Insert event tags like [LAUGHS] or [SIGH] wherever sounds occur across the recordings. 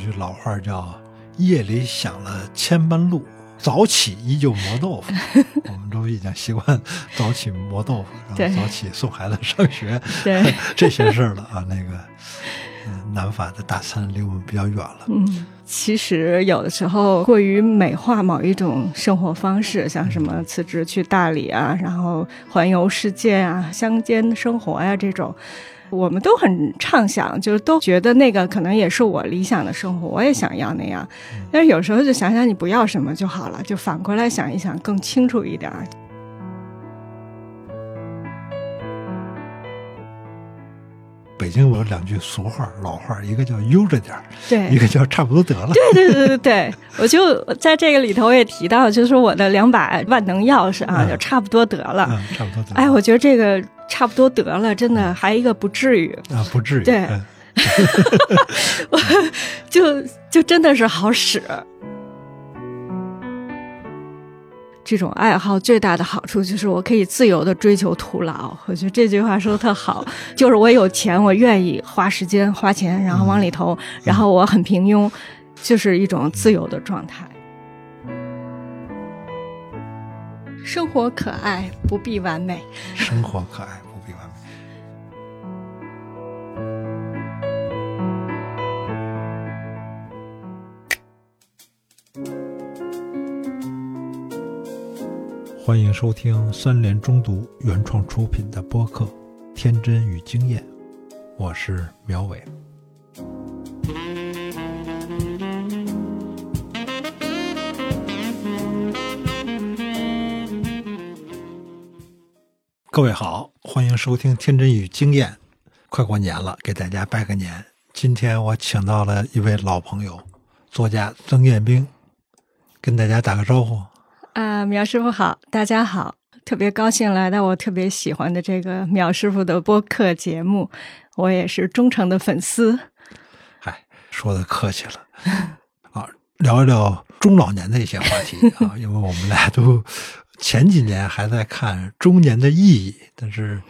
句老话叫“夜里想了千般路，早起依旧磨豆腐 [LAUGHS] ”。我们都已经习惯早起磨豆腐，然后早起送孩子上学，[LAUGHS] 对这些事儿了啊。那个，嗯，南法的大餐离我们比较远了。嗯，其实有的时候过于美化某一种生活方式，像什么辞职去大理啊，然后环游世界啊，乡间生活呀这种。我们都很畅想，就是都觉得那个可能也是我理想的生活，我也想要那样。但是有时候就想想你不要什么就好了，就反过来想一想，更清楚一点。北京有两句俗话、老话，一个叫“悠着点儿”，对，一个叫“差不多得了”。对对对对对，我就在这个里头也提到，就是我的两把万能钥匙啊，就差不多得了。嗯，差不多得了。哎，我觉得这个差不多得了，真的还一个不至于啊，不至于。对，[LAUGHS] 我就就真的是好使。这种爱好最大的好处就是我可以自由的追求徒劳。我觉得这句话说的特好，就是我有钱，我愿意花时间花钱，然后往里投，然后我很平庸，就是一种自由的状态。生活可爱，不必完美。生活可爱，欢迎收听三联中读原创出品的播客《天真与经验》，我是苗伟。各位好，欢迎收听《天真与经验》。快过年了，给大家拜个年。今天我请到了一位老朋友，作家曾彦兵，跟大家打个招呼。啊，苗师傅好，大家好，特别高兴来到我特别喜欢的这个苗师傅的播客节目，我也是忠诚的粉丝。嗨，说的客气了 [LAUGHS] 啊，聊一聊中老年的一些话题 [LAUGHS] 啊，因为我们俩都前几年还在看中年的意义，但是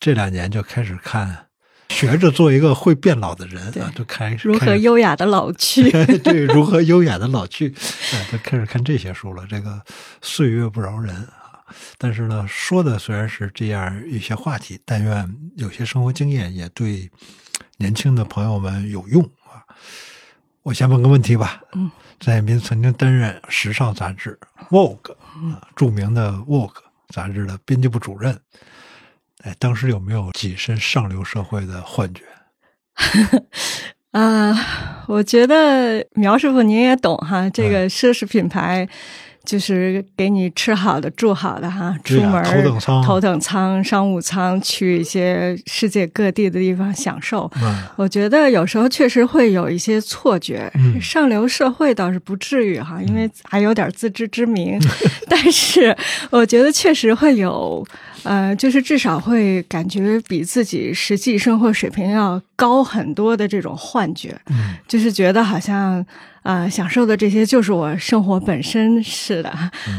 这两年就开始看。学着做一个会变老的人啊，就开始如何优雅的老去。[LAUGHS] 对，如何优雅的老去，啊，就开始看这些书了。这个岁月不饶人啊，但是呢，说的虽然是这样一些话题，但愿有些生活经验也对年轻的朋友们有用啊。我先问个问题吧。嗯，张彦斌曾经担任时尚杂志《Vogue》啊，著名的《Vogue》杂志的编辑部主任。哎，当时有没有跻身上流社会的幻觉？[LAUGHS] 啊，我觉得苗师傅您也懂哈，这个奢侈品牌就是给你吃好的、住好的哈，出门头等舱、头等舱、商务舱，去一些世界各地的地方享受。我觉得有时候确实会有一些错觉，上流社会倒是不至于哈，因为还有点自知之明，[LAUGHS] 但是我觉得确实会有。呃，就是至少会感觉比自己实际生活水平要高很多的这种幻觉，嗯，就是觉得好像啊，享受的这些就是我生活本身是的，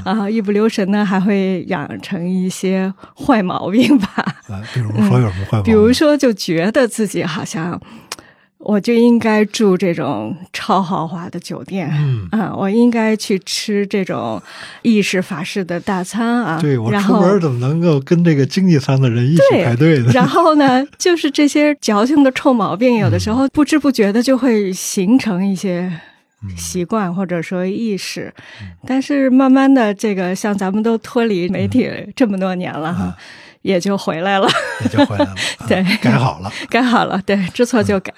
啊，一不留神呢，还会养成一些坏毛病吧？啊，比如说有什么坏毛病？比如说就觉得自己好像。我就应该住这种超豪华的酒店，嗯啊，我应该去吃这种意式法式的大餐啊。对我出门怎么能够跟这个经济舱的人一起排队呢？然后呢，就是这些矫情的臭毛病，有的时候不知不觉的就会形成一些习惯或者说意识。但是慢慢的，这个像咱们都脱离媒体这么多年了哈。也就回来了，[LAUGHS] 也就回来了，[LAUGHS] 对，改好了，[LAUGHS] 改好了，对，知错就改。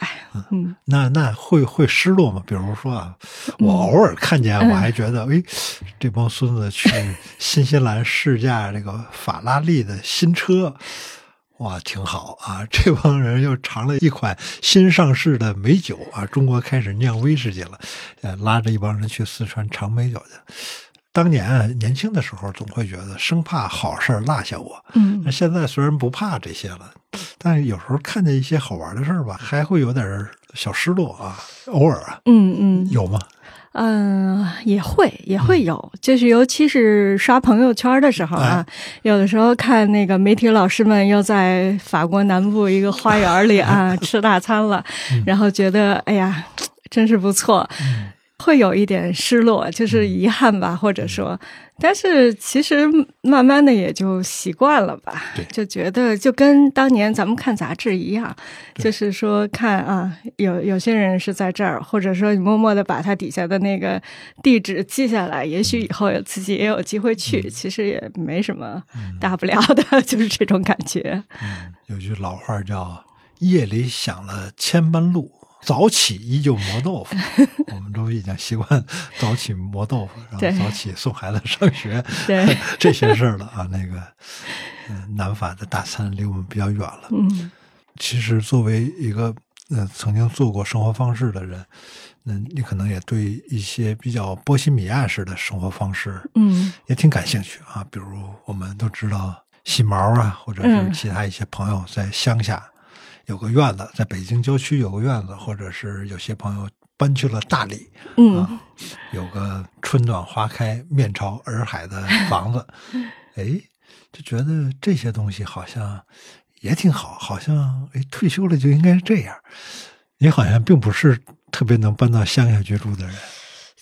嗯，那那会会失落吗？比如说啊，我偶尔看见，我还觉得，哎，这帮孙子去新西兰试驾这个法拉利的新车，哇，挺好啊！[LAUGHS] 这帮人又尝了一款新上市的美酒啊，中国开始酿威士忌了，呃，拉着一帮人去四川尝美酒去。当年年轻的时候，总会觉得生怕好事落下我。嗯，那现在虽然不怕这些了，但是有时候看见一些好玩的事儿吧，还会有点小失落啊。偶尔啊，嗯嗯，有吗？嗯，也会也会有，就是尤其是刷朋友圈的时候啊，有的时候看那个媒体老师们又在法国南部一个花园里啊 [LAUGHS] 吃大餐了，[LAUGHS] 然后觉得哎呀。真是不错。会有一点失落，就是遗憾吧，或者说，但是其实慢慢的也就习惯了吧，就觉得就跟当年咱们看杂志一样，就是说看啊，有有些人是在这儿，或者说你默默的把他底下的那个地址记下来，也许以后自己也有机会去，其实也没什么大不了的，[LAUGHS] 就是这种感觉。嗯，有句老话叫“夜里想了千般路”。早起依旧磨豆腐，[LAUGHS] 我们都已经习惯早起磨豆腐，然后早起送孩子上学，[LAUGHS] 这些事儿了啊。那个，嗯，南法的大餐离我们比较远了。嗯，其实作为一个呃曾经做过生活方式的人，嗯，你可能也对一些比较波西米亚式的生活方式，嗯，也挺感兴趣啊。比如我们都知道细毛啊，或者是其他一些朋友在乡下。有个院子，在北京郊区有个院子，或者是有些朋友搬去了大理，嗯，有个春暖花开、面朝洱海的房子，哎，就觉得这些东西好像也挺好，好像哎退休了就应该是这样。你好像并不是特别能搬到乡下居住的人。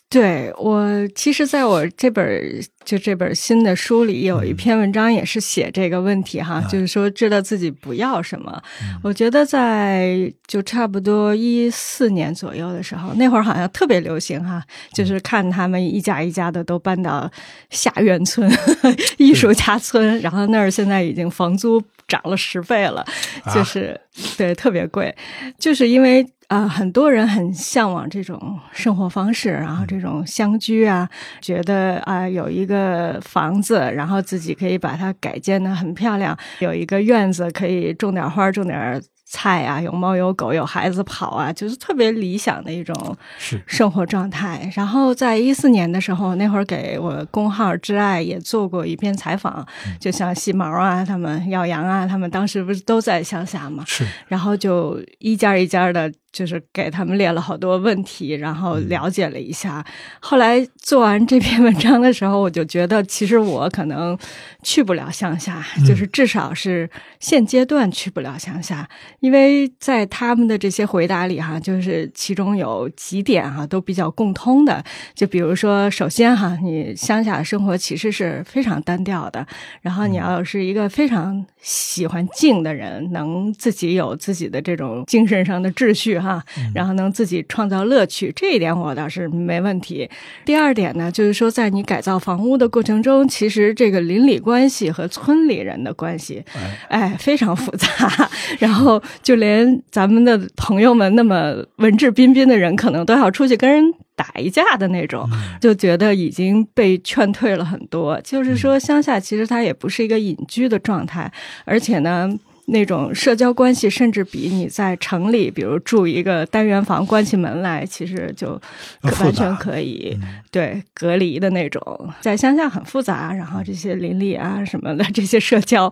对我，其实在我这本就这本新的书里，有一篇文章也是写这个问题哈，就是说知道自己不要什么。我觉得在就差不多一四年左右的时候，那会儿好像特别流行哈，就是看他们一家一家的都搬到下院村、[LAUGHS] 艺术家村，然后那儿现在已经房租涨了十倍了，就是对特别贵，就是因为。啊，很多人很向往这种生活方式，然后这种乡居啊，觉得啊有一个房子，然后自己可以把它改建的很漂亮，有一个院子可以种点花，种点。菜啊，有猫有狗有孩子跑啊，就是特别理想的一种生活状态。然后在一四年的时候，那会儿给我公号“挚爱”也做过一篇采访，就像细毛啊，他们耀阳啊，他们当时不是都在乡下嘛？是。然后就一家一家的，就是给他们列了好多问题，然后了解了一下。后来做完这篇文章的时候，我就觉得，其实我可能去不了乡下，就是至少是现阶段去不了乡下。因为在他们的这些回答里，哈，就是其中有几点哈都比较共通的。就比如说，首先哈，你乡下的生活其实是非常单调的。然后你要是一个非常喜欢静的人，能自己有自己的这种精神上的秩序哈，然后能自己创造乐趣，这一点我倒是没问题。第二点呢，就是说在你改造房屋的过程中，其实这个邻里关系和村里人的关系，哎，非常复杂。[LAUGHS] 然后。就连咱们的朋友们那么文质彬彬的人，可能都要出去跟人打一架的那种，就觉得已经被劝退了很多。就是说，乡下其实它也不是一个隐居的状态，而且呢。那种社交关系，甚至比你在城里，比如住一个单元房，关起门来，其实就完全可以对隔离的那种。在乡下很复杂，然后这些邻里啊什么的这些社交，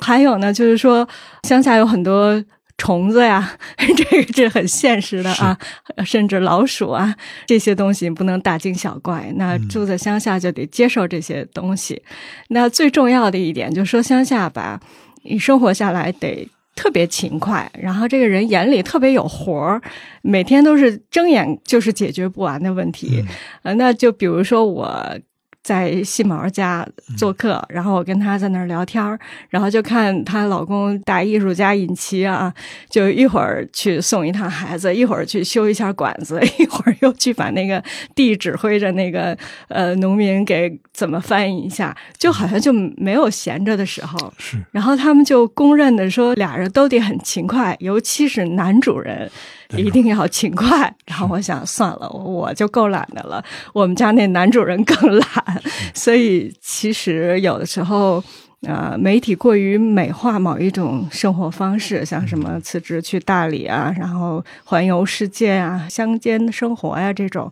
还有呢，就是说乡下有很多虫子呀，[LAUGHS] 这个这很现实的啊，甚至老鼠啊这些东西不能大惊小怪。那住在乡下就得接受这些东西。那最重要的一点就是说乡下吧。你生活下来得特别勤快，然后这个人眼里特别有活儿，每天都是睁眼就是解决不完的问题。呃，那就比如说我。在细毛家做客，然后我跟他在那儿聊天然后就看她老公大艺术家尹奇啊，就一会儿去送一趟孩子，一会儿去修一下管子，[LAUGHS] 一会儿又去把那个地指挥着那个呃农民给怎么翻译一下，就好像就没有闲着的时候。是，然后他们就公认的说，俩人都得很勤快，尤其是男主人。一定要勤快，然后我想算了，我就够懒的了。我们家那男主人更懒，所以其实有的时候，呃，媒体过于美化某一种生活方式，像什么辞职去大理啊，然后环游世界啊，乡间生活呀这种，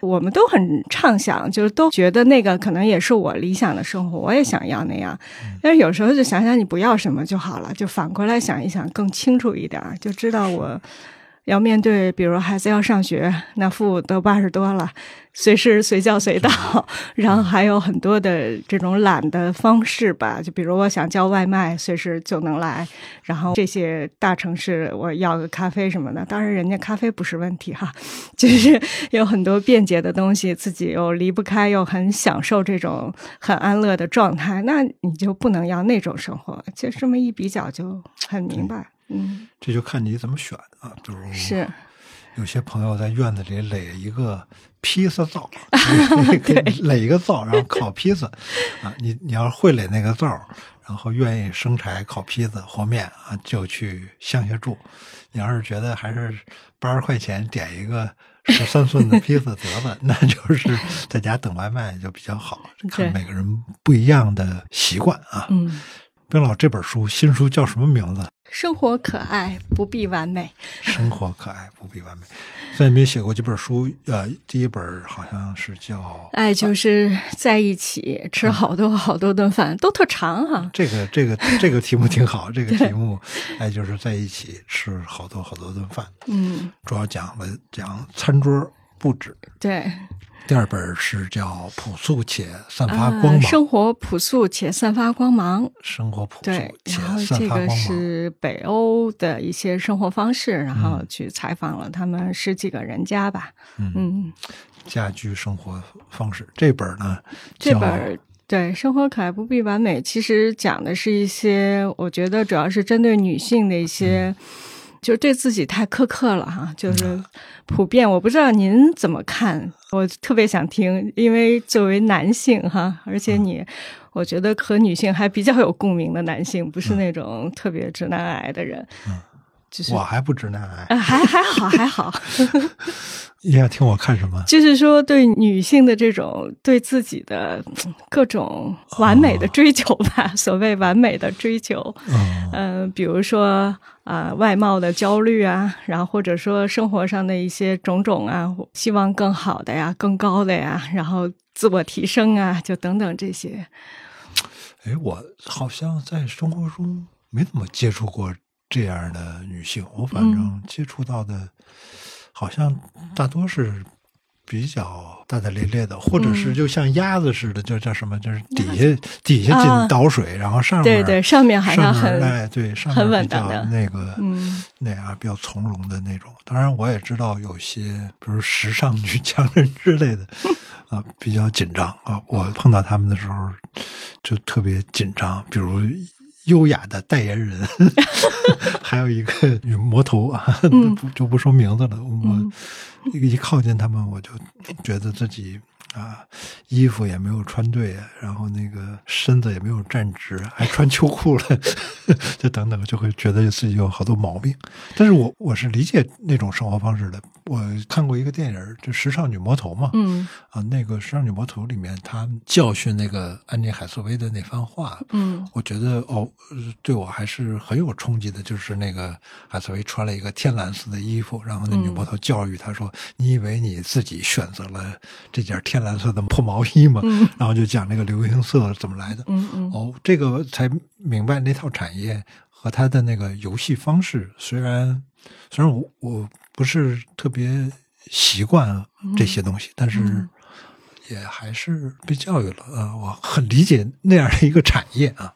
我们都很畅想，就是都觉得那个可能也是我理想的生活，我也想要那样。但是有时候就想想你不要什么就好了，就反过来想一想更清楚一点，就知道我。要面对，比如孩子要上学，那父母都八十多了，随时随叫随到，然后还有很多的这种懒的方式吧，就比如我想叫外卖，随时就能来。然后这些大城市，我要个咖啡什么的，当然人家咖啡不是问题哈，[LAUGHS] 就是有很多便捷的东西，自己又离不开，又很享受这种很安乐的状态，那你就不能要那种生活。就这么一比较，就很明白。嗯，这就看你怎么选啊，就是有些朋友在院子里垒一个披萨灶，[LAUGHS] 垒一个灶，然后烤披萨啊。你你要会垒那个灶，然后愿意生柴烤披萨和面啊，就去乡下住。你要是觉得还是八十块钱点一个十三寸的披萨得了，[LAUGHS] 那就是在家等外卖就比较好。看每个人不一样的习惯啊。嗯。冰老这本书新书叫什么名字？生活可爱不必完美。生活可爱不必完美。在里面写过几本书，呃，第一本好像是叫《爱就是在一起吃好多好多顿饭》，都特长哈。[LAUGHS] 这个这个这个题目挺好，这个题目爱就是在一起吃好多好多顿饭。嗯，主要讲了讲餐桌布置。对。第二本是叫朴素且散发光芒，生活朴素且散发光芒，生活朴素对，然后这个是北欧的一些生活方式，然后去采访了他们十几个人家吧，嗯，家居生活方式这本呢，这本对生活可爱不必完美，其实讲的是一些，我觉得主要是针对女性的一些。就是对自己太苛刻了哈，就是普遍，我不知道您怎么看，我特别想听，因为作为男性哈，而且你，我觉得和女性还比较有共鸣的男性，不是那种特别直男癌的人。嗯就是我还不直男癌，还还好还好。[LAUGHS] 你想听我看什么？就是说，对女性的这种对自己的各种完美的追求吧，所谓完美的追求。嗯，比如说啊，外貌的焦虑啊，然后或者说生活上的一些种种啊，希望更好的呀，更高的呀，然后自我提升啊，就等等这些。哎，我好像在生活中没怎么接触过。这样的女性，我反正接触到的，好像大多是比较大大咧咧的，或者是就像鸭子似的，叫叫什么？就是底下底下进倒水，然后上面对对，上面好像很哎对，上面比较那个那样比较从容的那种。当然，我也知道有些，比如时尚女强人之类的啊，比较紧张啊。我碰到他们的时候就特别紧张，比如。优雅的代言人，[LAUGHS] 还有一个女魔头啊，[LAUGHS] 就不说名字了。我一靠近他们，我就觉得自己。啊，衣服也没有穿对，然后那个身子也没有站直，还穿秋裤了，[LAUGHS] 就等等，就会觉得自己有好多毛病。但是我我是理解那种生活方式的。我看过一个电影，就《时尚女魔头》嘛，嗯，啊，那个《时尚女魔头》里面，她教训那个安妮海瑟薇的那番话，嗯，我觉得哦，对我还是很有冲击的。就是那个海瑟薇穿了一个天蓝色的衣服，然后那女魔头教育她说：“你以为你自己选择了这件天？”蓝色的破毛衣嘛，然后就讲那个流行色怎么来的。嗯嗯，哦，这个才明白那套产业和它的那个游戏方式。虽然虽然我我不是特别习惯这些东西，但是也还是被教育了啊。我很理解那样的一个产业啊。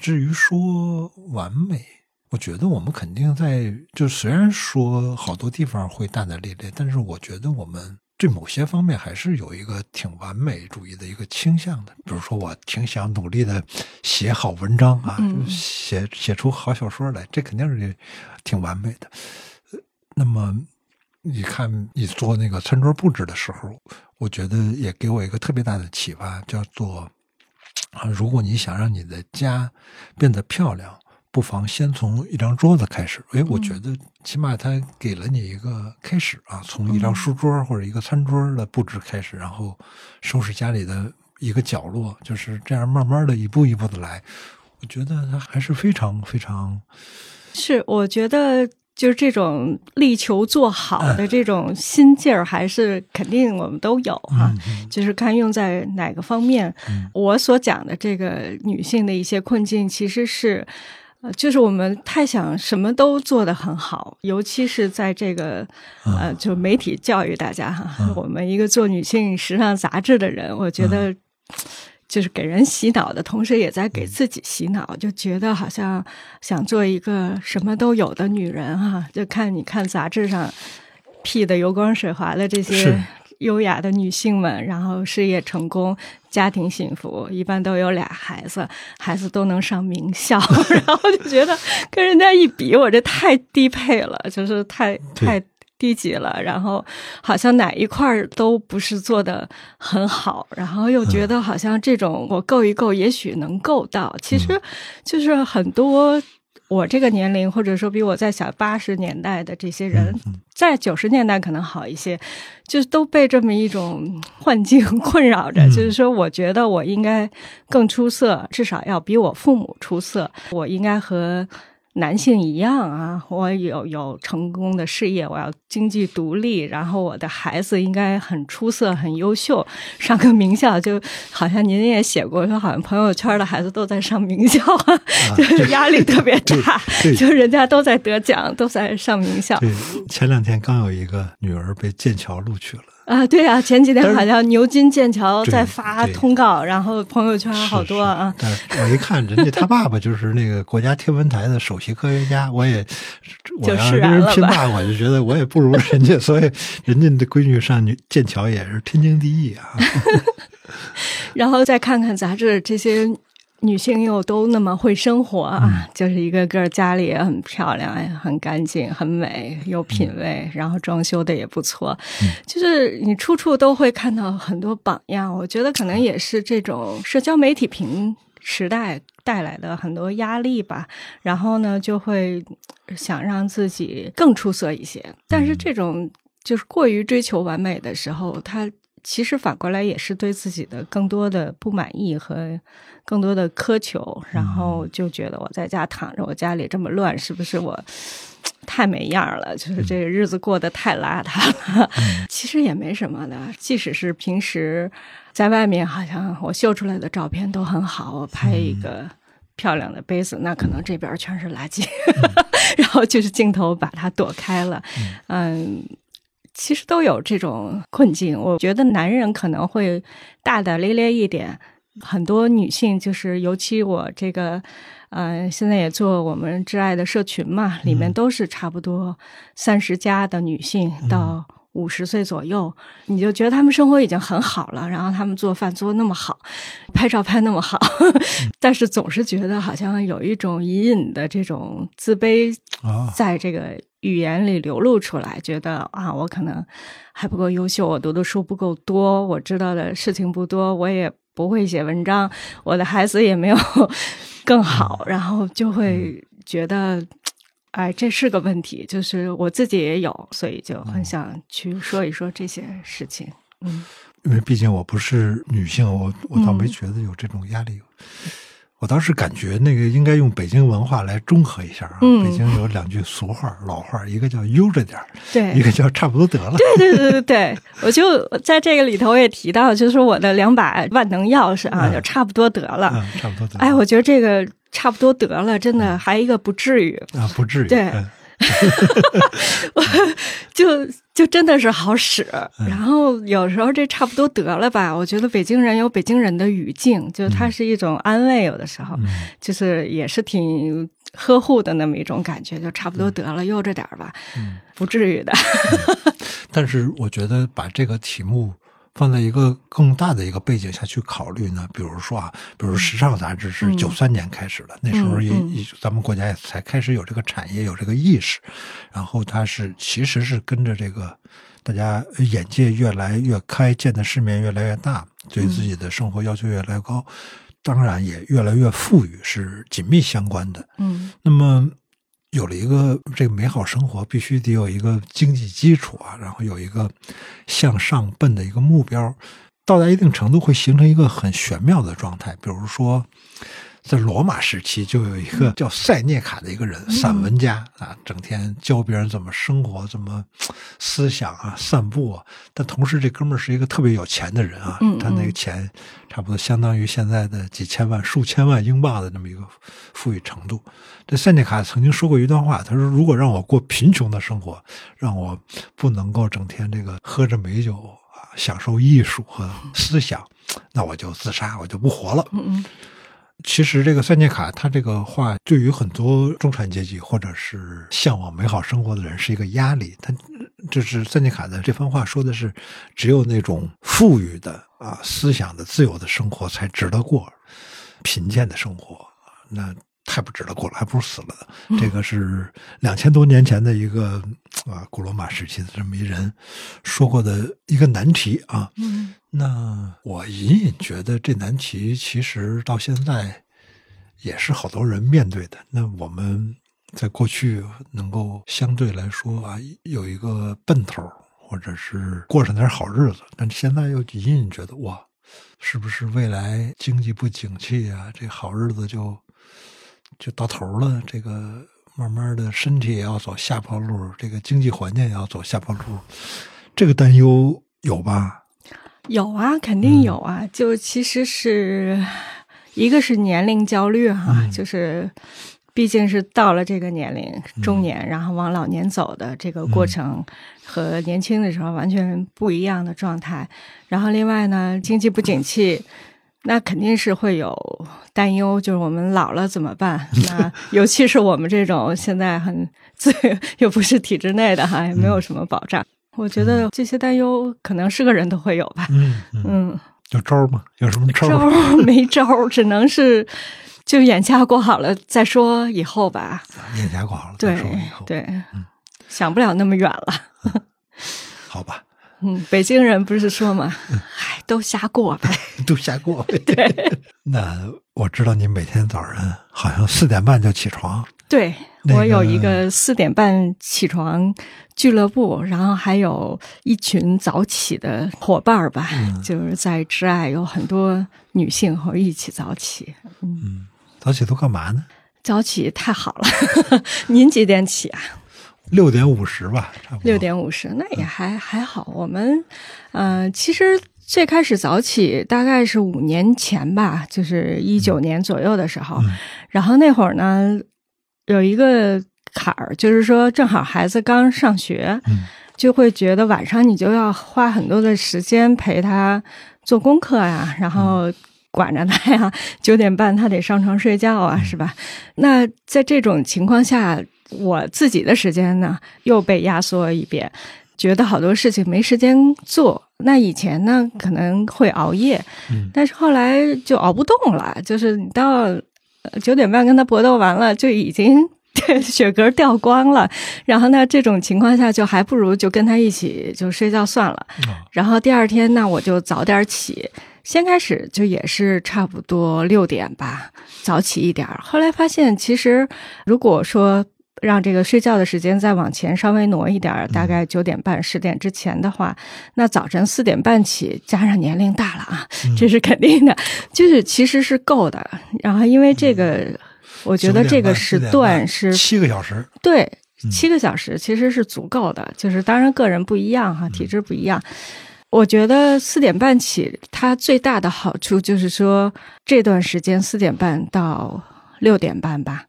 至于说完美，我觉得我们肯定在就虽然说好多地方会大大咧咧，但是我觉得我们。对某些方面还是有一个挺完美主义的一个倾向的，比如说我挺想努力的写好文章啊，写写出好小说来，这肯定是挺完美的。那么你看你做那个餐桌布置的时候，我觉得也给我一个特别大的启发，叫做啊，如果你想让你的家变得漂亮。不妨先从一张桌子开始。哎，我觉得起码他给了你一个开始啊，从一张书桌或者一个餐桌的布置开始，然后收拾家里的一个角落，就是这样慢慢的一步一步的来。我觉得他还是非常非常。是，我觉得就是这种力求做好的这种心劲儿，还是肯定我们都有哈。就是看用在哪个方面。我所讲的这个女性的一些困境，其实是。呃，就是我们太想什么都做得很好，尤其是在这个呃，就媒体教育大家哈，我们一个做女性时尚杂志的人，我觉得就是给人洗脑的同时，也在给自己洗脑，就觉得好像想做一个什么都有的女人哈，就看你看杂志上 P 的油光水滑的这些。优雅的女性们，然后事业成功，家庭幸福，一般都有俩孩子，孩子都能上名校，[LAUGHS] 然后就觉得跟人家一比，我这太低配了，就是太太低级了。然后好像哪一块都不是做的很好，然后又觉得好像这种我够一够，也许能够到，其实就是很多。我这个年龄，或者说比我在小八十年代的这些人，在九十年代可能好一些，就是都被这么一种幻境 [LAUGHS] 困扰着。就是说，我觉得我应该更出色，至少要比我父母出色，我应该和。男性一样啊，我有有成功的事业，我要经济独立，然后我的孩子应该很出色、很优秀，上个名校。就好像您也写过，说好像朋友圈的孩子都在上名校，[LAUGHS] 就是压力特别大，就人家都在得奖，都在上名校。对，前两天刚有一个女儿被剑桥录取了。啊，对啊，前几天好像牛津、剑桥在发通告，然后朋友圈好多啊。但是我一看，人家他爸爸就是那个国家天文台的首席科学家，我也我要跟人拼爸，我就觉得我也不如人家，所以人家的闺女上剑桥也是天经地义啊。[LAUGHS] 然后再看看杂志这些。女性又都那么会生活啊，就是一个个家里也很漂亮，很干净，很美，有品位，然后装修的也不错，就是你处处都会看到很多榜样。我觉得可能也是这种社交媒体平时代带来的很多压力吧。然后呢，就会想让自己更出色一些。但是这种就是过于追求完美的时候，他。其实反过来也是对自己的更多的不满意和更多的苛求，然后就觉得我在家躺着，我家里这么乱，是不是我太没样了？就是这个日子过得太邋遢了。[LAUGHS] 其实也没什么的，即使是平时在外面，好像我秀出来的照片都很好，我拍一个漂亮的杯子，那可能这边全是垃圾，[LAUGHS] 然后就是镜头把它躲开了，嗯。其实都有这种困境，我觉得男人可能会大大咧咧一点，很多女性就是，尤其我这个，呃，现在也做我们挚爱的社群嘛，里面都是差不多三十加的女性到五十岁左右，你就觉得他们生活已经很好了，然后他们做饭做那么好，拍照拍那么好，[LAUGHS] 但是总是觉得好像有一种隐隐的这种自卑在这个。语言里流露出来，觉得啊，我可能还不够优秀，我读的书不够多，我知道的事情不多，我也不会写文章，我的孩子也没有 [LAUGHS] 更好，然后就会觉得，哎，这是个问题，就是我自己也有，所以就很想去说一说这些事情。嗯，因为毕竟我不是女性，我我倒没觉得有这种压力。我当时感觉那个应该用北京文化来中和一下啊。北京有两句俗话、老话，一个叫悠着点儿，对，一个叫差不多得了。对对对对对，我就在这个里头也提到，就是我的两把万能钥匙啊，就差不多得了，差不多得了。哎，我觉得这个差不多得了，真的还一个不至于啊，不至于。对。[LAUGHS] 就就真的是好使，然后有时候这差不多得了吧？我觉得北京人有北京人的语境，就它是一种安慰，有的时候就是也是挺呵护的那么一种感觉，就差不多得了，悠着点吧，不至于的。但是我觉得把这个题目。放在一个更大的一个背景下去考虑呢，比如说啊，比如时尚杂志是九三年开始的，那时候也也咱们国家也才开始有这个产业，有这个意识，然后它是其实是跟着这个大家眼界越来越开，见的世面越来越大，对自己的生活要求越来越高，当然也越来越富裕，是紧密相关的。嗯，那么。有了一个这个美好生活，必须得有一个经济基础啊，然后有一个向上奔的一个目标，到达一定程度会形成一个很玄妙的状态。比如说，在罗马时期就有一个叫塞涅卡的一个人，散文家啊，整天教别人怎么生活、怎么思想啊、散步啊。但同时，这哥们儿是一个特别有钱的人啊，他那个钱差不多相当于现在的几千万、数千万英镑的那么一个富裕程度。这塞涅卡曾经说过一段话，他说：“如果让我过贫穷的生活，让我不能够整天这个喝着美酒啊，享受艺术和思想，那我就自杀，我就不活了。”嗯嗯。其实，这个塞涅卡他这个话对于很多中产阶级或者是向往美好生活的人是一个压力。他就是塞涅卡的这番话说的是，只有那种富裕的啊思想的自由的生活才值得过，贫贱的生活那太不值得过了，还不如死了呢。这个是两千多年前的一个啊古罗马时期的这么一人说过的一个难题啊。嗯。那我隐隐觉得这难题其实到现在也是好多人面对的。那我们在过去能够相对来说啊有一个奔头，或者是过上点好日子，但现在又隐隐觉得哇，是不是未来经济不景气啊？这好日子就就到头了？这个慢慢的身体也要走下坡路，这个经济环境也要走下坡路，这个担忧有吧？有啊，肯定有啊。就其实是一个是年龄焦虑哈，就是毕竟是到了这个年龄中年，然后往老年走的这个过程，和年轻的时候完全不一样的状态。然后另外呢，经济不景气，那肯定是会有担忧，就是我们老了怎么办？[LAUGHS] 那尤其是我们这种现在很自又不是体制内的哈，也没有什么保障。我觉得这些担忧可能是个人都会有吧。嗯嗯，有招吗？有什么招？招 [LAUGHS] 没招，只能是就眼下过好了再说以后吧。眼下过好了再说以后。对，想不了那么远了。好吧。嗯，北京人不是说嘛，哎，都瞎过呗，[LAUGHS] 都瞎过呗。[LAUGHS] 对。那我知道你每天早晨好像四点半就起床。对，我有一个四点半起床俱乐部，然后还有一群早起的伙伴儿吧，就是在挚爱有很多女性和一起早起。嗯，早起都干嘛呢？早起太好了，[LAUGHS] 您几点起啊？六点五十吧，差不多。六点五十，那也还还好。我们，呃，其实最开始早起大概是五年前吧，就是一九年左右的时候，然后那会儿呢。有一个坎儿，就是说，正好孩子刚上学，就会觉得晚上你就要花很多的时间陪他做功课呀，然后管着他呀。[LAUGHS] 九点半他得上床睡觉啊，是吧？那在这种情况下，我自己的时间呢又被压缩一遍，觉得好多事情没时间做。那以前呢可能会熬夜，但是后来就熬不动了，就是你到。九点半跟他搏斗完了，就已经 [LAUGHS] 血格掉光了。然后呢，这种情况下就还不如就跟他一起就睡觉算了。然后第二天那我就早点起。先开始就也是差不多六点吧，早起一点。后来发现其实如果说。让这个睡觉的时间再往前稍微挪一点，大概九点半、十点之前的话，那早晨四点半起，加上年龄大了啊，这是肯定的，就是其实是够的。然后因为这个，我觉得这个时段是七个小时，对，七个小时其实是足够的。就是当然个人不一样哈，体质不一样。我觉得四点半起，它最大的好处就是说这段时间四点半到六点半吧。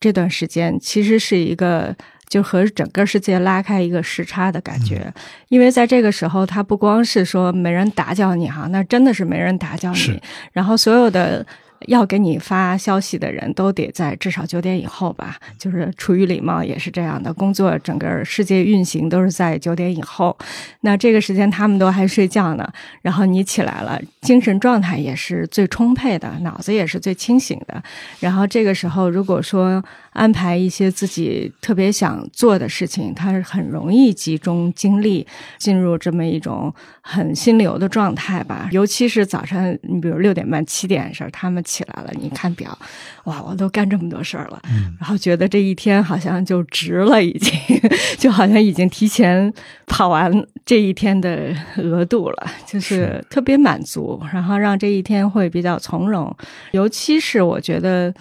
这段时间其实是一个就和整个世界拉开一个时差的感觉，因为在这个时候，他不光是说没人打搅你哈，那真的是没人打搅你，然后所有的。要给你发消息的人都得在至少九点以后吧，就是出于礼貌也是这样的。工作整个世界运行都是在九点以后，那这个时间他们都还睡觉呢。然后你起来了，精神状态也是最充沛的，脑子也是最清醒的。然后这个时候，如果说安排一些自己特别想做的事情，他是很容易集中精力进入这么一种很心流的状态吧。尤其是早上，你比如六点半、七点的时候，他们起来了，你看表，哇，我都干这么多事儿了，然后觉得这一天好像就值了，已经 [LAUGHS] 就好像已经提前跑完这一天的额度了，就是特别满足，然后让这一天会比较从容。尤其是我觉得。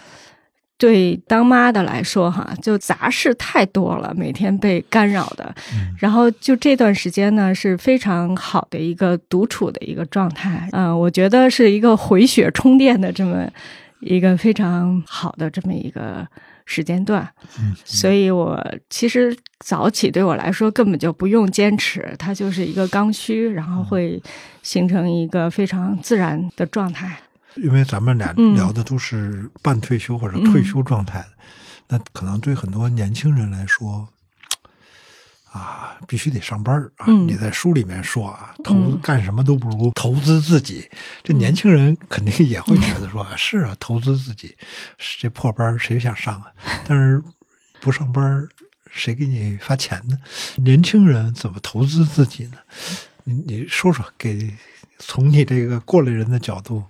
对当妈的来说，哈，就杂事太多了，每天被干扰的。然后就这段时间呢，是非常好的一个独处的一个状态。嗯，我觉得是一个回血充电的这么一个非常好的这么一个时间段。嗯，所以我其实早起对我来说根本就不用坚持，它就是一个刚需，然后会形成一个非常自然的状态。因为咱们俩聊的都是半退休或者退休状态的，那可能对很多年轻人来说，啊，必须得上班啊！你在书里面说啊，投干什么都不如投资自己。这年轻人肯定也会觉得说，是啊，投资自己，这破班谁想上啊？但是不上班，谁给你发钱呢？年轻人怎么投资自己呢？你你说说，给从你这个过来人的角度。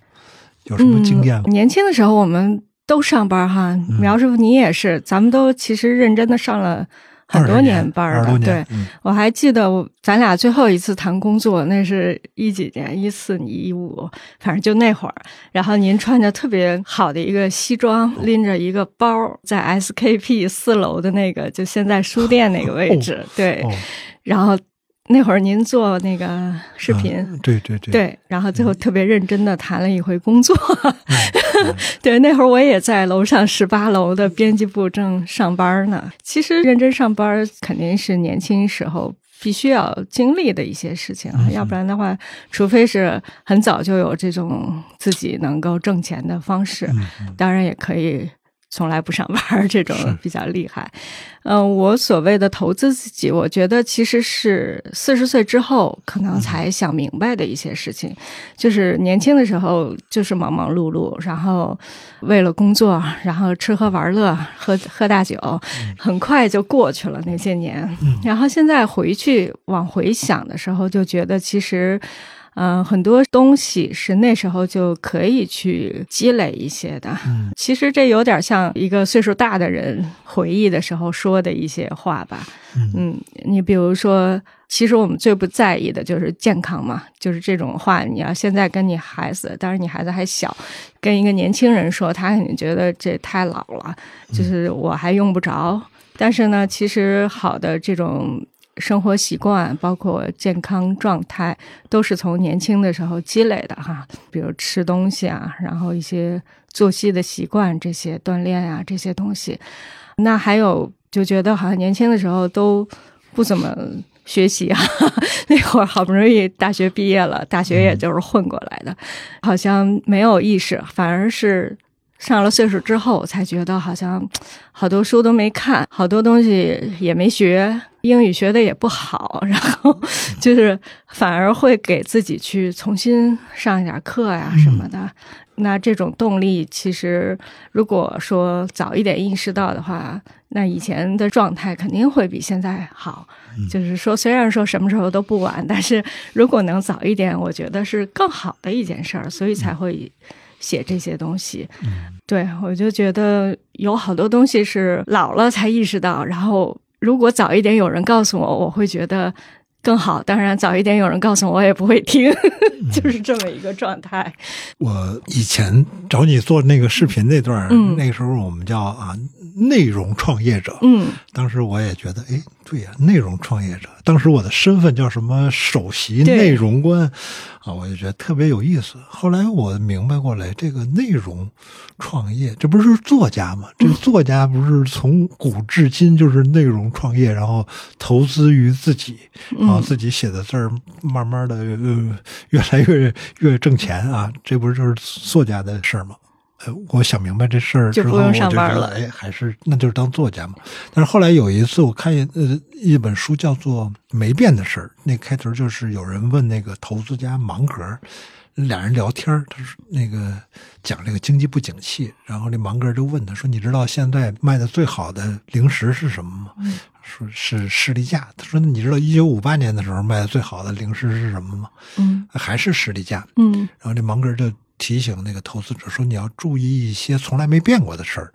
有什么经验吗？年轻的时候我们都上班哈，苗师傅你也是，咱们都其实认真的上了很多年班了。对，我还记得咱俩最后一次谈工作，那是一几年，一四一五，反正就那会儿。然后您穿着特别好的一个西装，拎着一个包，在 SKP 四楼的那个，就现在书店那个位置。对，然后。那会儿您做那个视频，对对对，对，然后最后特别认真的谈了一回工作，[LAUGHS] 对，那会儿我也在楼上十八楼的编辑部正上班呢。其实认真上班肯定是年轻时候必须要经历的一些事情啊，要不然的话，除非是很早就有这种自己能够挣钱的方式，当然也可以。从来不上班这种比较厉害，嗯，我所谓的投资自己，我觉得其实是四十岁之后可能才想明白的一些事情，就是年轻的时候就是忙忙碌碌，然后为了工作，然后吃喝玩乐，喝喝大酒，很快就过去了那些年，然后现在回去往回想的时候，就觉得其实。嗯，很多东西是那时候就可以去积累一些的。嗯，[LAUGHS] 其实这有点像一个岁数大的人回忆的时候说的一些话吧。嗯，你比如说，其实我们最不在意的就是健康嘛，就是这种话，你要现在跟你孩子，当然你孩子还小，跟一个年轻人说，他肯定觉得这太老了，就是我还用不着。但是呢，其实好的这种。生活习惯包括健康状态，都是从年轻的时候积累的哈。比如吃东西啊，然后一些作息的习惯，这些锻炼啊，这些东西。那还有就觉得好像年轻的时候都不怎么学习啊。[LAUGHS] 那会儿好不容易大学毕业了，大学也就是混过来的，好像没有意识，反而是。上了岁数之后，才觉得好像好多书都没看，好多东西也没学，英语学的也不好，然后就是反而会给自己去重新上一点课呀什么的。那这种动力，其实如果说早一点意识到的话，那以前的状态肯定会比现在好。就是说，虽然说什么时候都不晚，但是如果能早一点，我觉得是更好的一件事儿，所以才会。写这些东西，对我就觉得有好多东西是老了才意识到，然后如果早一点有人告诉我，我会觉得更好。当然，早一点有人告诉我，我也不会听，[LAUGHS] 就是这么一个状态。我以前找你做那个视频那段，那个时候我们叫啊内容创业者，嗯，当时我也觉得，哎，对呀，内容创业者。当时我的身份叫什么？首席内容官。啊，我就觉得特别有意思。后来我明白过来，这个内容创业，这不是作家吗？这个作家不是从古至今就是内容创业，然后投资于自己，然后自己写的字儿，慢慢的呃越来越越挣钱啊。这不是就是作家的事儿吗？呃，我想明白这事儿之后，我就觉得，哎，还是那就是当作家嘛。但是后来有一次，我看呃一本书叫做《没变的事儿》，那开头就是有人问那个投资家芒格，俩人聊天他说那个讲这个经济不景气，然后这芒格就问他说：“你知道现在卖的最好的零食是什么吗？”说是士力架。他说：“你知道一九五八年的时候卖的最好的零食是什么吗？”嗯，还是士力架。嗯，然后这芒格就提醒那个投资者说：“你要注意一些从来没变过的事儿。”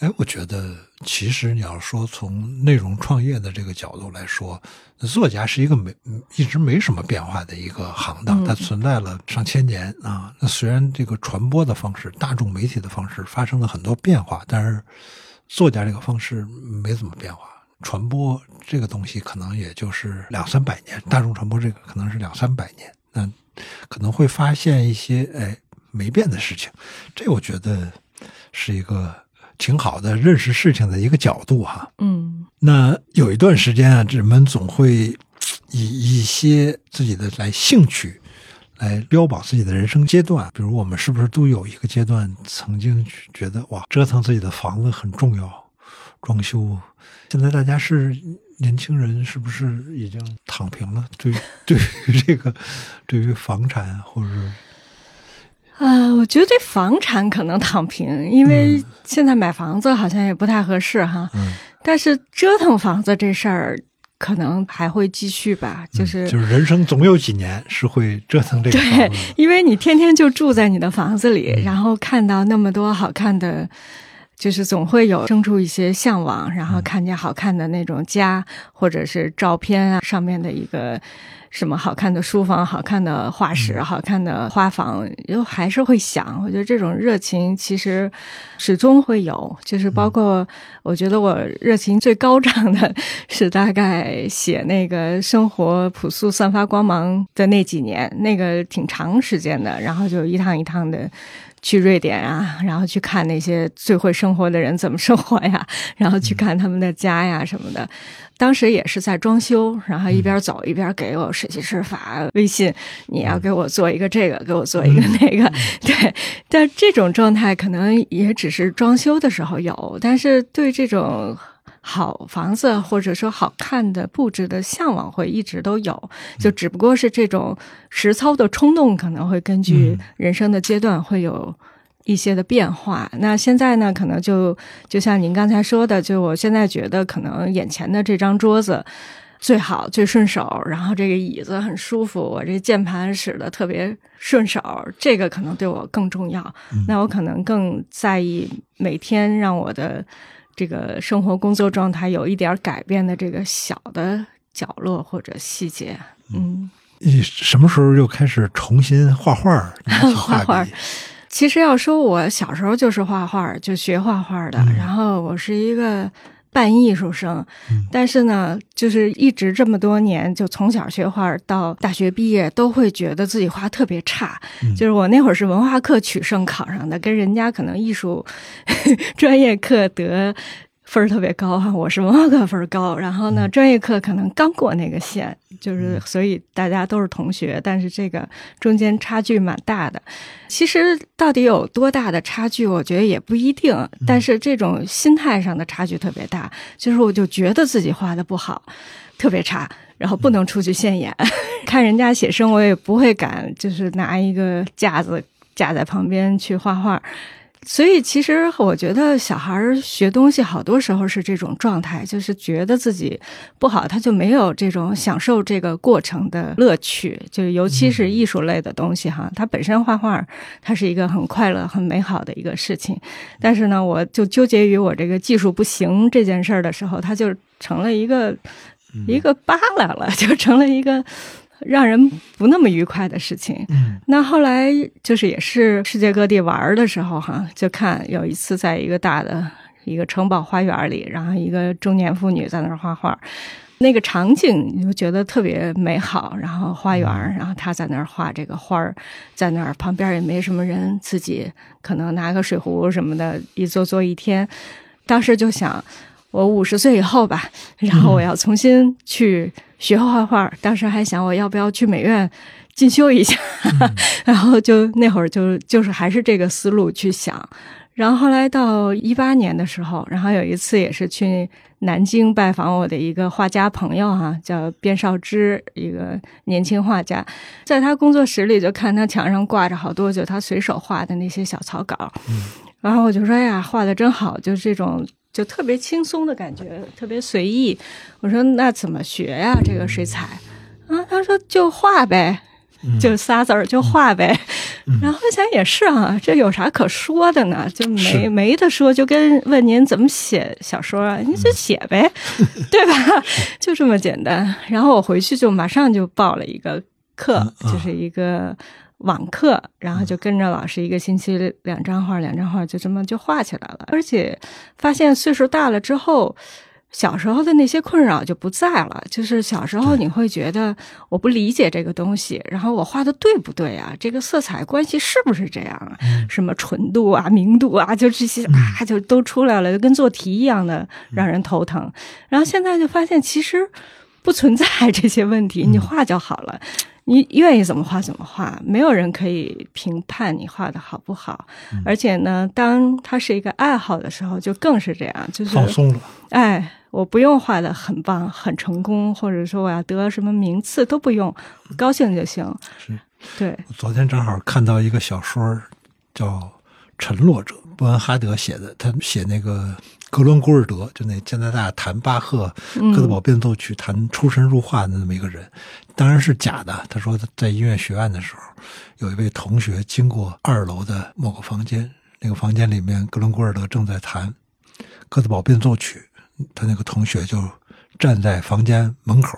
哎，我觉得其实你要说从内容创业的这个角度来说，作家是一个没一直没什么变化的一个行当，它存在了上千年啊。那虽然这个传播的方式、大众媒体的方式发生了很多变化，但是作家这个方式没怎么变化。传播这个东西可能也就是两三百年，大众传播这个可能是两三百年，那可能会发现一些哎没变的事情。这我觉得是一个。挺好的，认识事情的一个角度哈。嗯，那有一段时间啊，人们总会以一些自己的来兴趣来标榜自己的人生阶段。比如，我们是不是都有一个阶段曾经觉得哇，折腾自己的房子很重要，装修。现在大家是年轻人，是不是已经躺平了？对，[LAUGHS] 对于这个，对于房产或者是。啊，我觉得这房产可能躺平，因为现在买房子好像也不太合适哈。嗯。[LAUGHS] 但是折腾房子这事儿可能还会继续吧，就是就是人生总有几年是会折腾这个。对，因为你天天就住在你的房子里，然后看到那么多好看的，就是总会有生出一些向往，然后看见好看的那种家或者是照片啊上面的一个。什么好看的书房、好看的画室、好看的花房，又还是会想。我觉得这种热情其实始终会有，就是包括我觉得我热情最高涨的 [LAUGHS] 是大概写那个生活朴素、散发光芒的那几年，那个挺长时间的，然后就一趟一趟的。去瑞典啊，然后去看那些最会生活的人怎么生活呀，然后去看他们的家呀什么的。当时也是在装修，然后一边走一边给我设计师发微信：“你要给我做一个这个，给我做一个那个。[LAUGHS] ”对，但这种状态可能也只是装修的时候有，但是对这种。好房子或者说好看的布置的向往会一直都有，就只不过是这种实操的冲动可能会根据人生的阶段会有一些的变化。那现在呢，可能就就像您刚才说的，就我现在觉得可能眼前的这张桌子最好最顺手，然后这个椅子很舒服，我这键盘使得特别顺手，这个可能对我更重要。那我可能更在意每天让我的。这个生活工作状态有一点改变的这个小的角落或者细节，嗯，你什么时候又开始重新画画？[LAUGHS] 画画，其实要说我小时候就是画画，就学画画的，然后我是一个。半艺术生，但是呢，就是一直这么多年，就从小学画到大学毕业，都会觉得自己画特别差。就是我那会儿是文化课取胜考上的，跟人家可能艺术 [LAUGHS] 专业课得。分儿特别高哈，[LAUGHS] 我是文化课分儿高，然后呢，专业课可能刚过那个线，就是所以大家都是同学，但是这个中间差距蛮大的。其实到底有多大的差距，我觉得也不一定，但是这种心态上的差距特别大。就是我就觉得自己画的不好，特别差，然后不能出去现眼。[LAUGHS] 看人家写生，我也不会敢，就是拿一个架子架在旁边去画画。所以，其实我觉得小孩学东西好多时候是这种状态，就是觉得自己不好，他就没有这种享受这个过程的乐趣。就尤其是艺术类的东西哈，它本身画画，它是一个很快乐、很美好的一个事情。但是呢，我就纠结于我这个技术不行这件事儿的时候，它就成了一个一个扒拉了，[LAUGHS] 就成了一个。让人不那么愉快的事情。嗯，那后来就是也是世界各地玩的时候，哈，就看有一次在一个大的一个城堡花园里，然后一个中年妇女在那儿画画，那个场景你就觉得特别美好。然后花园，然后她在那儿画这个花儿，在那儿旁边也没什么人，自己可能拿个水壶什么的，一坐坐一天。当时就想，我五十岁以后吧，然后我要重新去。学画画，当时还想我要不要去美院进修一下，[LAUGHS] 然后就那会儿就就是还是这个思路去想，然后后来到一八年的时候，然后有一次也是去南京拜访我的一个画家朋友哈，叫卞少之，一个年轻画家，在他工作室里就看他墙上挂着好多就他随手画的那些小草稿，然后我就说哎呀，画的真好，就这种就特别轻松的感觉，特别随意。我说那怎么学呀？这个水彩啊？他说就画呗。就仨字儿就画呗，然后想也是啊，这有啥可说的呢？就没没得说，就跟问您怎么写小说，你就写呗，[LAUGHS] 对吧？就这么简单。然后我回去就马上就报了一个课，就是一个网课，然后就跟着老师一个星期两张画，两张画就这么就画起来了。而且发现岁数大了之后。小时候的那些困扰就不在了，就是小时候你会觉得我不理解这个东西，然后我画的对不对啊？这个色彩关系是不是这样啊？什么纯度啊、明度啊，就这些啊，就都出来了，就跟做题一样的，让人头疼。然后现在就发现其实不存在这些问题，你画就好了。你愿意怎么画怎么画，没有人可以评判你画的好不好。而且呢，当它是一个爱好的时候，就更是这样，就是放松了。哎，我不用画的很棒、很成功，或者说我要得什么名次都不用，高兴就行。是，对。昨天正好看到一个小说，叫《沉落者》，布恩哈德写的，他写那个。格伦古尔德就那加拿大弹巴赫《哥德堡变奏曲》弹出神入化的那么一个人，当然是假的。他说他在音乐学院的时候，有一位同学经过二楼的某个房间，那个房间里面格伦古尔德正在弹《哥德堡变奏曲》，他那个同学就站在房间门口，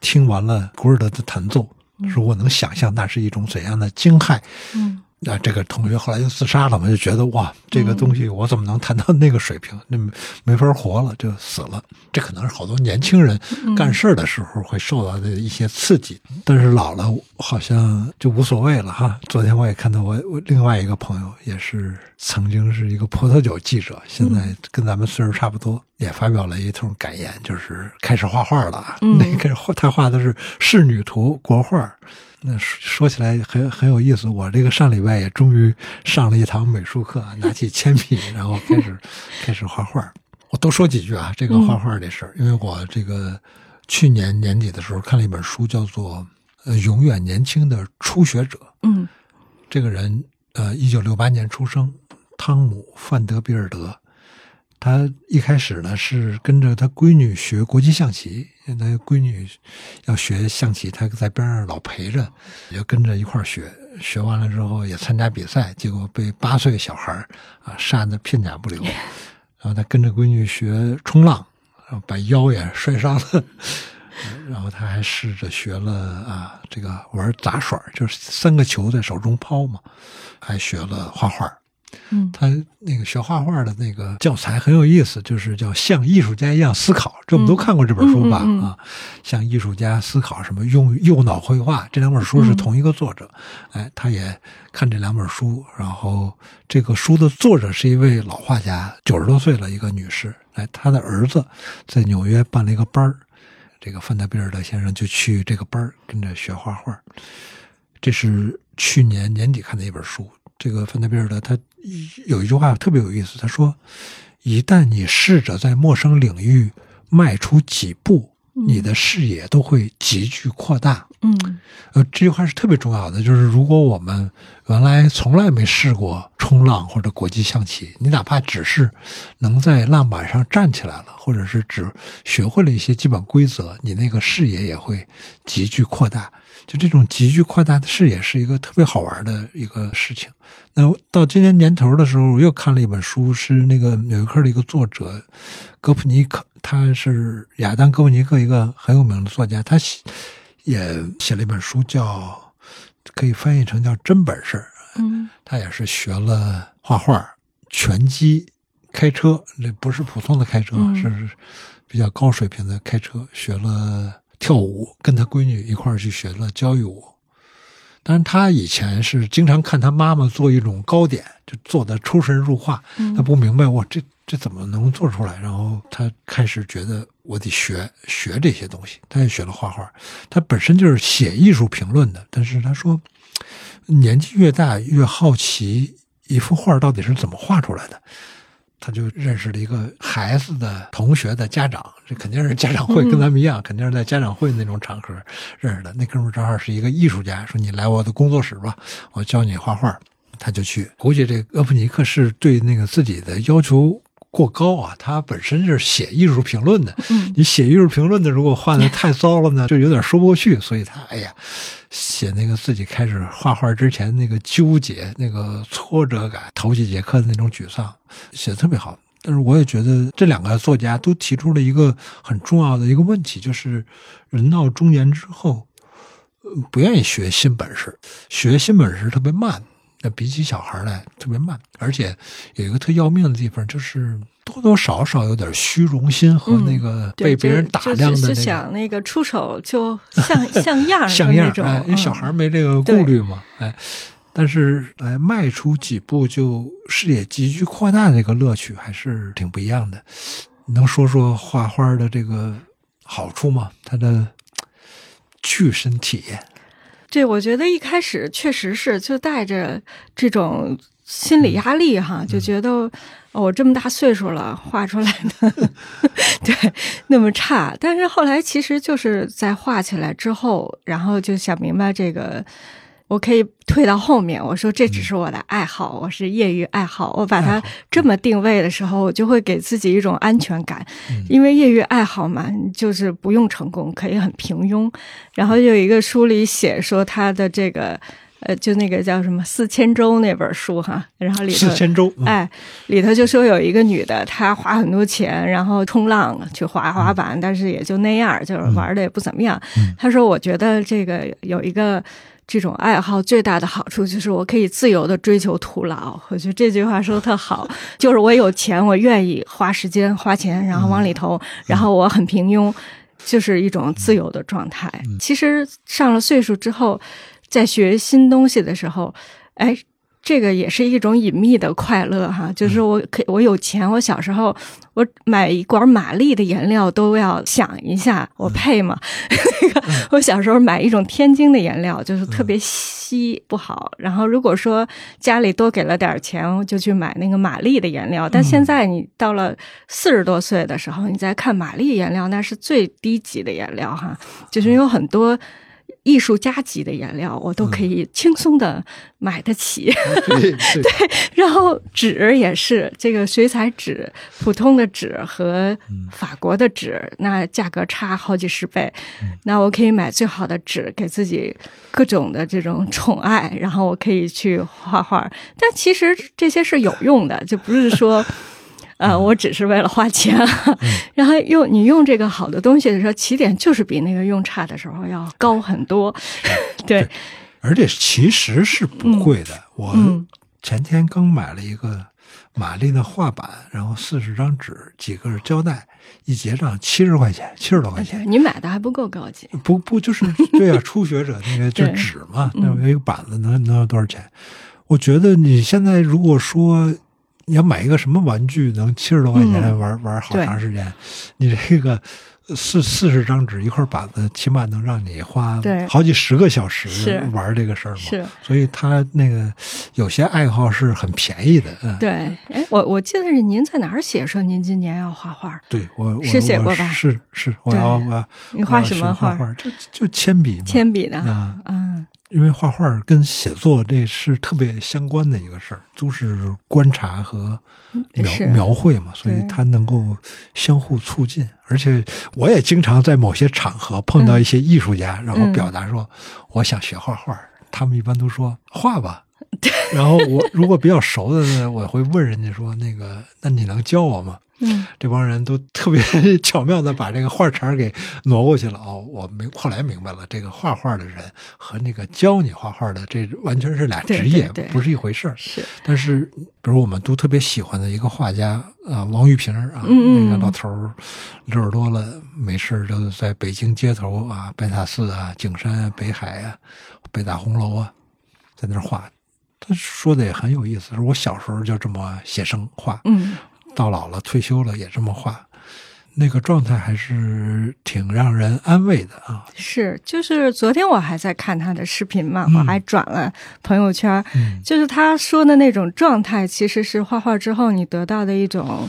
听完了古尔德的弹奏，说我能想象那是一种怎样的惊骇。嗯。那这个同学后来就自杀了嘛？就觉得哇，这个东西我怎么能谈到那个水平？那没法活了，就死了。这可能是好多年轻人干事的时候会受到的一些刺激，但是老了好像就无所谓了哈。昨天我也看到我我另外一个朋友，也是曾经是一个葡萄酒记者，现在跟咱们岁数差不多，也发表了一通感言，就是开始画画了。[LAUGHS] 那个画他画的是仕女图国画。那说起来很很有意思，我这个上礼拜也终于上了一堂美术课，拿起铅笔，然后开始开始画画。我多说几句啊，这个画画这事儿，因为我这个去年年底的时候看了一本书，叫做《呃永远年轻的初学者》。嗯，这个人呃，一九六八年出生，汤姆·范德比尔德。他一开始呢是跟着他闺女学国际象棋，他闺女要学象棋，他在边上老陪着，也跟着一块学。学完了之后也参加比赛，结果被八岁小孩啊扇得片甲不留。[LAUGHS] 然后他跟着闺女学冲浪，然后把腰也摔伤了。[LAUGHS] 然后他还试着学了啊这个玩杂耍，就是三个球在手中抛嘛，还学了画画。嗯，他那个学画画的那个教材很有意思，就是叫像艺术家一样思考。这我们都看过这本书吧？啊，像艺术家思考什么？用右脑绘画。这两本书是同一个作者。哎，他也看这两本书。然后这个书的作者是一位老画家，九十多岁了一个女士。哎，她的儿子在纽约办了一个班儿，这个范德比尔德先生就去这个班儿跟着学画画。这是去年年底看的一本书。这个范德比尔德他有一句话特别有意思，他说：“一旦你试着在陌生领域迈出几步，你的视野都会急剧扩大。”嗯，呃，这句话是特别重要的，就是如果我们原来从来没试过冲浪或者国际象棋，你哪怕只是能在浪板上站起来了，或者是只学会了一些基本规则，你那个视野也会急剧扩大。就这种急剧扩大的视野是一个特别好玩的一个事情。那到今年年头的时候，我又看了一本书，是那个纽约客的一个作者戈普尼克，他是亚当·戈普尼克一个很有名的作家，他写也写了一本书，叫可以翻译成叫真本事。嗯，他也是学了画画、拳击、开车，那不是普通的开车，是比较高水平的开车，学了。跳舞，跟他闺女一块儿去学了交谊舞。但是他以前是经常看他妈妈做一种糕点，就做的出神入化。他不明白，我这这怎么能做出来？然后他开始觉得我得学学这些东西。他也学了画画。他本身就是写艺术评论的，但是他说，年纪越大越好奇一幅画到底是怎么画出来的。他就认识了一个孩子的同学的家长，这肯定是家长会，跟咱们一样，肯定是在家长会那种场合认识的。那哥们正好是一个艺术家，说你来我的工作室吧，我教你画画。他就去。估计这个厄普尼克是对那个自己的要求过高啊。他本身就是写艺术评论的，你写艺术评论的，如果画的太糟了呢，[LAUGHS] 就有点说不过去。所以他哎呀，写那个自己开始画画之前那个纠结、那个挫折感，头几节课的那种沮丧，写的特别好。但是我也觉得这两个作家都提出了一个很重要的一个问题，就是人到中年之后，不愿意学新本事，学新本事特别慢。那比起小孩来特别慢，而且有一个特要命的地方，就是多多少少有点虚荣心和那个被别人打量的那个。想那个出手就像 [LAUGHS] 像样像样哎，因为小孩没这个顾虑嘛，哎。但是来迈出几步就视野急剧扩大，这个乐趣还是挺不一样的。能说说画画的这个好处吗？它的具身体验。对，我觉得一开始确实是就带着这种心理压力哈，就觉得我这么大岁数了，画出来的 [LAUGHS] 对那么差。但是后来其实就是在画起来之后，然后就想明白这个。我可以退到后面，我说这只是我的爱好，我是业余爱好。我把它这么定位的时候，我就会给自己一种安全感，因为业余爱好嘛，就是不用成功，可以很平庸。然后有一个书里写说他的这个，呃，就那个叫什么《四千周》那本书哈，然后里头四千周，哎，里头就说有一个女的，她花很多钱，然后冲浪去滑滑板，但是也就那样，就是玩的也不怎么样。她说：“我觉得这个有一个。”这种爱好最大的好处就是我可以自由的追求徒劳。我觉得这句话说的特好，就是我有钱，我愿意花时间花钱，然后往里投，然后我很平庸，就是一种自由的状态。其实上了岁数之后，在学新东西的时候，哎。这个也是一种隐秘的快乐哈，就是我可我有钱，我小时候我买一管玛丽的颜料都要想一下，我配吗？[LAUGHS] 那个我小时候买一种天津的颜料，就是特别稀不好。然后如果说家里多给了点钱，就去买那个玛丽的颜料。但现在你到了四十多岁的时候，你再看玛丽颜料，那是最低级的颜料哈，就是有很多。艺术家级的颜料，我都可以轻松的买得起。[LAUGHS] 对，然后纸也是，这个水彩纸，普通的纸和法国的纸，那价格差好几十倍。那我可以买最好的纸，给自己各种的这种宠爱，然后我可以去画画。但其实这些是有用的，就不是说。呃，我只是为了花钱，然后用你用这个好的东西的时候，起点就是比那个用差的时候要高很多。[LAUGHS] 对，而且其实是不贵的。我前天刚买了一个玛丽的画板，然后四十张纸，几个胶带，一结账七十块钱，七十多块钱。你买的还不够高级。不不，就是对啊，初学者那个就 [LAUGHS] 纸嘛，那有一个板子能能要多少钱？我觉得你现在如果说。你要买一个什么玩具能七十多块钱玩玩好长时间？你这个四四十张纸一块板子，起码能让你花好几十个小时玩这个事儿嘛。是，所以他那个有些爱好是很便宜的。嗯，对。哎，我我记得是您在哪儿写说您今年要画画？对，我是写过吧？是是，我要我你画什么画？就就铅笔，铅笔的啊，嗯。因为画画跟写作这是特别相关的一个事儿，都是观察和描描绘嘛，所以它能够相互促进。而且我也经常在某些场合碰到一些艺术家，然后表达说我想学画画，他们一般都说画吧。[LAUGHS] 然后我如果比较熟的呢，我会问人家说那个，那你能教我吗？嗯，这帮人都特别 [LAUGHS] 巧妙的把这个画茬给挪过去了哦。我明后来明白了，这个画画的人和那个教你画画的，这完全是俩职业，不是一回事儿。是，但是比如我们都特别喜欢的一个画家啊，王玉平啊，那个老头儿六十多了，没事就在北京街头啊，白塔寺啊、景山啊、北海啊、北大红楼啊，在那儿画。他说的也很有意思，说我小时候就这么写生画。嗯。到老了退休了也这么画，那个状态还是挺让人安慰的啊。是，就是昨天我还在看他的视频嘛，我还转了朋友圈，就是他说的那种状态，其实是画画之后你得到的一种。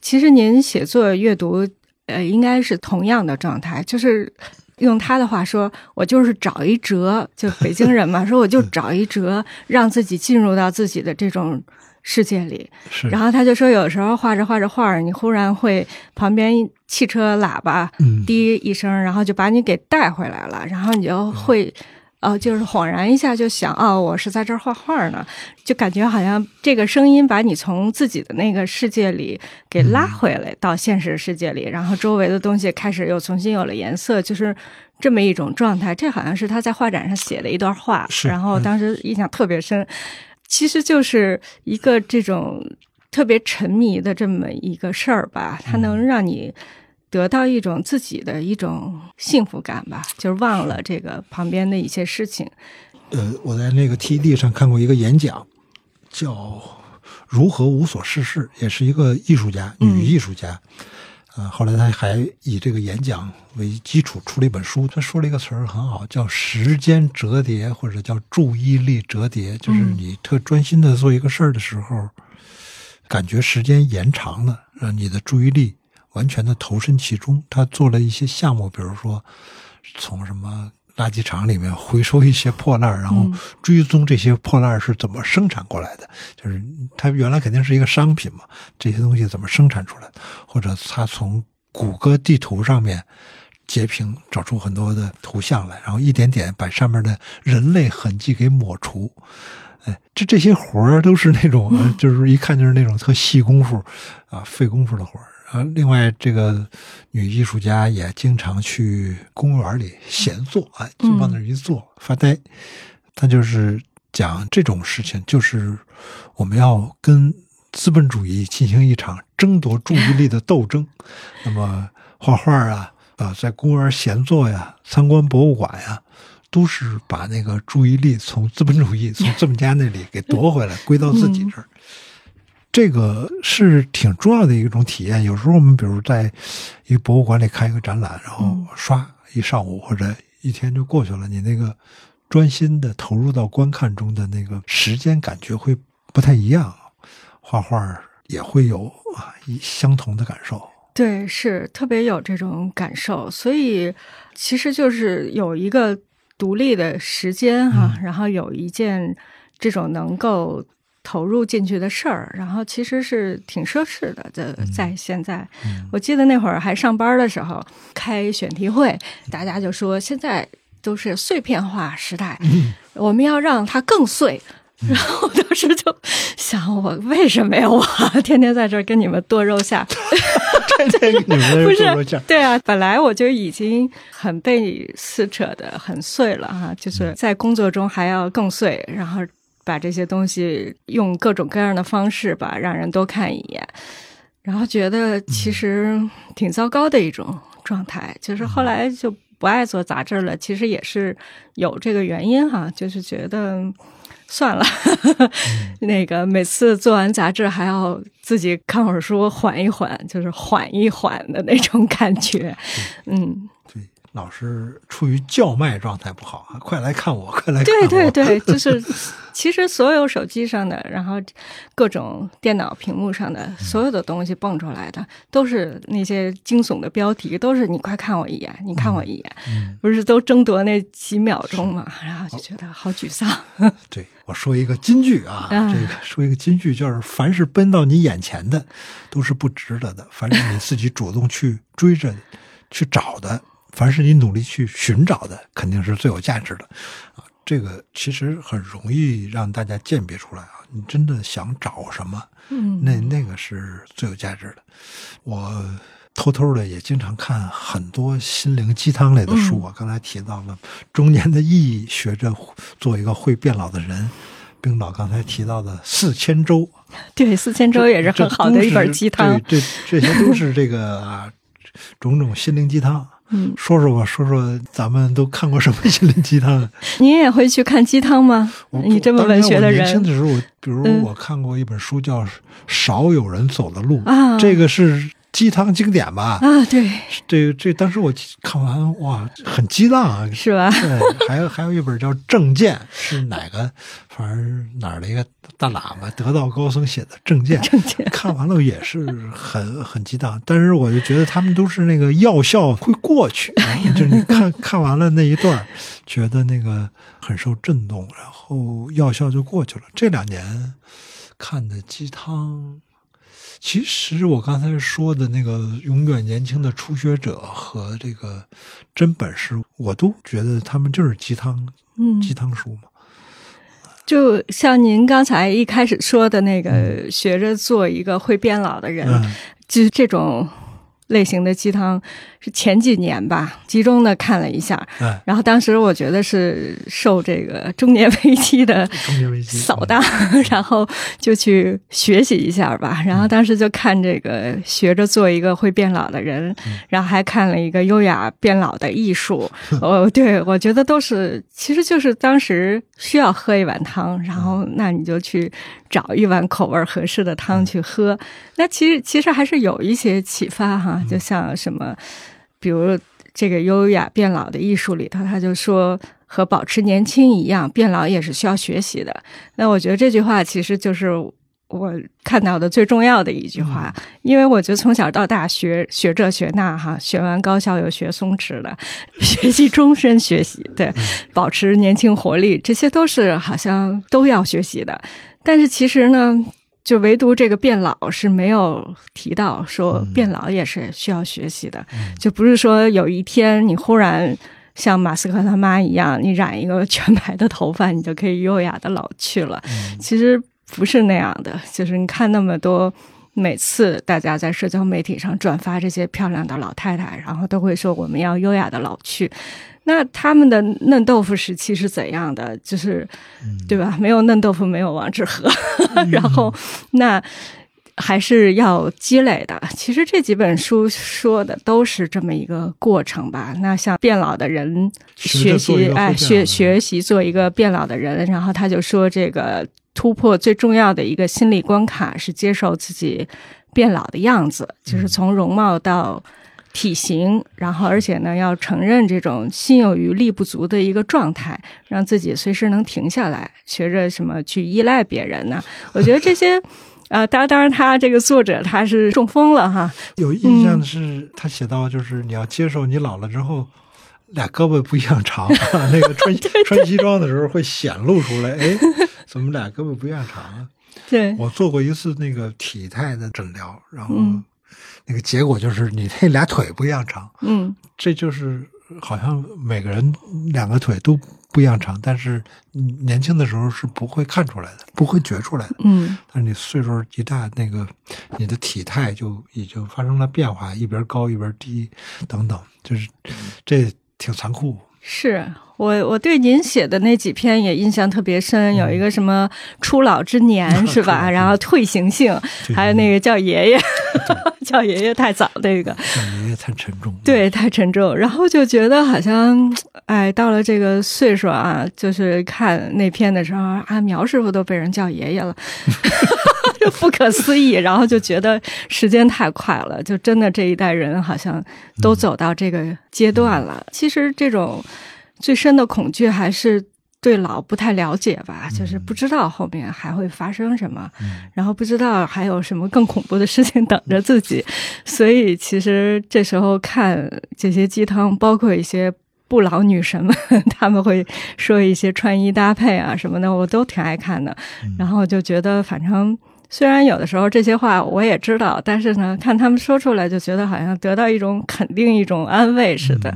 其实您写作阅读，呃，应该是同样的状态，就是用他的话说，我就是找一辙，就北京人嘛，说我就 [LAUGHS] 找一辙，让自己进入到自己的这种。世界里，然后他就说，有时候画着画着画，你忽然会旁边汽车喇叭滴一声，然后就把你给带回来了，然后你就会，呃，就是恍然一下就想，哦，我是在这儿画画呢，就感觉好像这个声音把你从自己的那个世界里给拉回来到现实世界里，然后周围的东西开始又重新有了颜色，就是这么一种状态。这好像是他在画展上写的一段话，然后当时印象特别深。其实就是一个这种特别沉迷的这么一个事儿吧，它能让你得到一种自己的一种幸福感吧，就是忘了这个旁边的一些事情。呃，我在那个 TED 上看过一个演讲，叫《如何无所事事》，也是一个艺术家，女艺术家。啊，后来他还以这个演讲为基础出了一本书。他说了一个词儿很好，叫“时间折叠”或者叫“注意力折叠”，就是你特专心的做一个事儿的时候，感觉时间延长了，让你的注意力完全的投身其中。他做了一些项目，比如说从什么。垃圾场里面回收一些破烂然后追踪这些破烂是怎么生产过来的。就是它原来肯定是一个商品嘛，这些东西怎么生产出来的？或者他从谷歌地图上面截屏找出很多的图像来，然后一点点把上面的人类痕迹给抹除。哎，这这些活儿都是那种，就是一看就是那种特细功夫啊，费功夫的活儿。啊，另外，这个女艺术家也经常去公园里闲坐，哎，就往那儿一坐发呆。她就是讲这种事情，就是我们要跟资本主义进行一场争夺注意力的斗争。那么，画画啊，啊，在公园闲坐呀，参观博物馆呀，都是把那个注意力从资本主义、从资本家那里给夺回来，归到自己这儿。这个是挺重要的一种体验。有时候我们比如在一个博物馆里看一个展览，然后刷一上午或者一天就过去了，你那个专心的投入到观看中的那个时间感觉会不太一样。画画也会有啊相同的感受。对，是特别有这种感受。所以其实就是有一个独立的时间哈，然后有一件这种能够。投入进去的事儿，然后其实是挺奢侈的。在在现在，我记得那会儿还上班的时候，开选题会，大家就说现在都是碎片化时代，我们要让它更碎。然后当时就想，我为什么呀？我天天在这儿跟你们剁肉馅，天天跟你们 [LAUGHS] 剁肉馅。对啊，本来我就已经很被撕扯的很碎了哈，就是在工作中还要更碎，然后。把这些东西用各种各样的方式吧，让人多看一眼，然后觉得其实挺糟糕的一种状态。就是后来就不爱做杂志了，其实也是有这个原因哈。就是觉得算了，[LAUGHS] 那个每次做完杂志还要自己看会儿书，缓一缓，就是缓一缓的那种感觉。嗯。老是处于叫卖状态不好啊！快来看我，[LAUGHS] 快来看我！对对对，[LAUGHS] 就是其实所有手机上的，然后各种电脑屏幕上的所有的东西蹦出来的，都是那些惊悚的标题，都是你快看我一眼，你看我一眼，不是都争夺那几秒钟嘛？然后就觉得好沮丧。[LAUGHS] 对，我说一个金句啊，这个说一个金句，就是凡是奔到你眼前的，都是不值得的；凡是你自己主动去追着去找的。凡是你努力去寻找的，肯定是最有价值的，啊，这个其实很容易让大家鉴别出来啊。你真的想找什么，嗯，那那个是最有价值的。我偷偷的也经常看很多心灵鸡汤类的书我刚才提到了中年的意义，学着做一个会变老的人。冰岛刚才提到的四千周，[LAUGHS] 对，四千周也是很好的一本鸡汤。对，这这些都是这个啊，种种心灵鸡汤。嗯，说说吧，说说咱们都看过什么心灵鸡汤？[LAUGHS] 您也会去看鸡汤吗？你这么文学的人，年轻的时候，比如我看过一本书叫《少有人走的路》，啊，这个是。鸡汤经典吧？啊，对，这这当时我看完哇，很激荡啊，是吧？对，还有还有一本叫《证件》，是哪个？反正哪儿的一个大喇嘛，得道高僧写的《证件》。证件看完了也是很很激荡，但是我就觉得他们都是那个药效会过去，就是你看看完了那一段，觉得那个很受震动，然后药效就过去了。这两年看的鸡汤。其实我刚才说的那个永远年轻的初学者和这个真本事，我都觉得他们就是鸡汤，嗯，鸡汤书嘛。就像您刚才一开始说的那个，学着做一个会变老的人，就是这种。类型的鸡汤是前几年吧，集中的看了一下，然后当时我觉得是受这个中年危机的扫荡，然后就去学习一下吧。然后当时就看这个学着做一个会变老的人，然后还看了一个优雅变老的艺术。[LAUGHS] 哦，对，我觉得都是，其实就是当时需要喝一碗汤，然后那你就去。找一碗口味合适的汤去喝，那其实其实还是有一些启发哈。就像什么，比如这个优雅变老的艺术里头，他就说和保持年轻一样，变老也是需要学习的。那我觉得这句话其实就是我看到的最重要的一句话，因为我觉得从小到大学学这学那哈，学完高校又学松弛的，学习终身学习，对，保持年轻活力，这些都是好像都要学习的。但是其实呢，就唯独这个变老是没有提到，说变老也是需要学习的，就不是说有一天你忽然像马斯克他妈一样，你染一个全白的头发，你就可以优雅的老去了。其实不是那样的，就是你看那么多，每次大家在社交媒体上转发这些漂亮的老太太，然后都会说我们要优雅的老去。那他们的嫩豆腐时期是怎样的？就是，对吧？没有嫩豆腐，没有王致和。[LAUGHS] 然后，那还是要积累的。其实这几本书说的都是这么一个过程吧。那像变老的人学习，哎，学学习做一个变老的人。然后他就说，这个突破最重要的一个心理关卡是接受自己变老的样子，就是从容貌到。体型，然后而且呢，要承认这种心有余力不足的一个状态，让自己随时能停下来，学着什么去依赖别人呢？我觉得这些，啊，当然，当然，他这个作者他是中风了哈。有印象的是，他写到就是你要接受你老了之后，俩胳膊不一样长，那个穿 [LAUGHS] 穿西装的时候会显露出来，[LAUGHS] 哎，怎么俩胳膊不一样长啊？对，我做过一次那个体态的诊疗，然后。那个结果就是你那俩腿不一样长，嗯，这就是好像每个人两个腿都不一样长，但是年轻的时候是不会看出来的，不会觉出来的，嗯，但是你岁数一大，那个你的体态就已经发生了变化，一边高一边低，等等，就是这挺残酷。是我我对您写的那几篇也印象特别深，有一个什么初老之年 [LAUGHS] 是吧？然后退行性，还有那个叫爷爷，叫爷爷太早那个，叫爷爷太沉重，对，太沉重。然后就觉得好像，哎，到了这个岁数啊，就是看那篇的时候啊，苗师傅都被人叫爷爷了，[LAUGHS] 就不可思议。然后就觉得时间太快了，就真的这一代人好像都走到这个阶段了。其实这种。最深的恐惧还是对老不太了解吧，就是不知道后面还会发生什么，然后不知道还有什么更恐怖的事情等着自己，所以其实这时候看这些鸡汤，包括一些不老女神们，[LAUGHS] 他们会说一些穿衣搭配啊什么的，我都挺爱看的。然后就觉得，反正虽然有的时候这些话我也知道，但是呢，看他们说出来，就觉得好像得到一种肯定、一种安慰似的。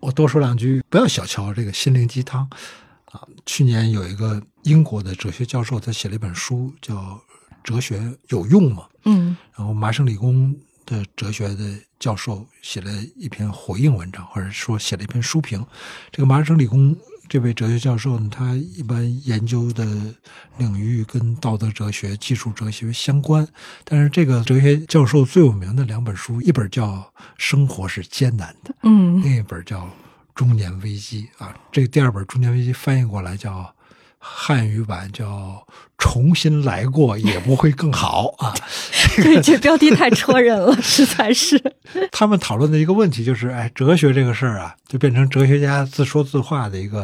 我多说两句，不要小瞧这个心灵鸡汤啊！去年有一个英国的哲学教授，他写了一本书，叫《哲学有用吗》。嗯，然后麻省理工的哲学的教授写了一篇回应文章，或者说写了一篇书评。这个麻省理工。这位哲学教授呢，他一般研究的领域跟道德哲学、技术哲学相关。但是这个哲学教授最有名的两本书，一本叫《生活是艰难的》，嗯，另一本叫《中年危机》啊。这第二本《中年危机》翻译过来叫汉语版叫《重新来过也不会更好啊。[LAUGHS] 对，这标题太戳人了，实在是。[LAUGHS] 他们讨论的一个问题就是，哎，哲学这个事儿啊，就变成哲学家自说自话的一个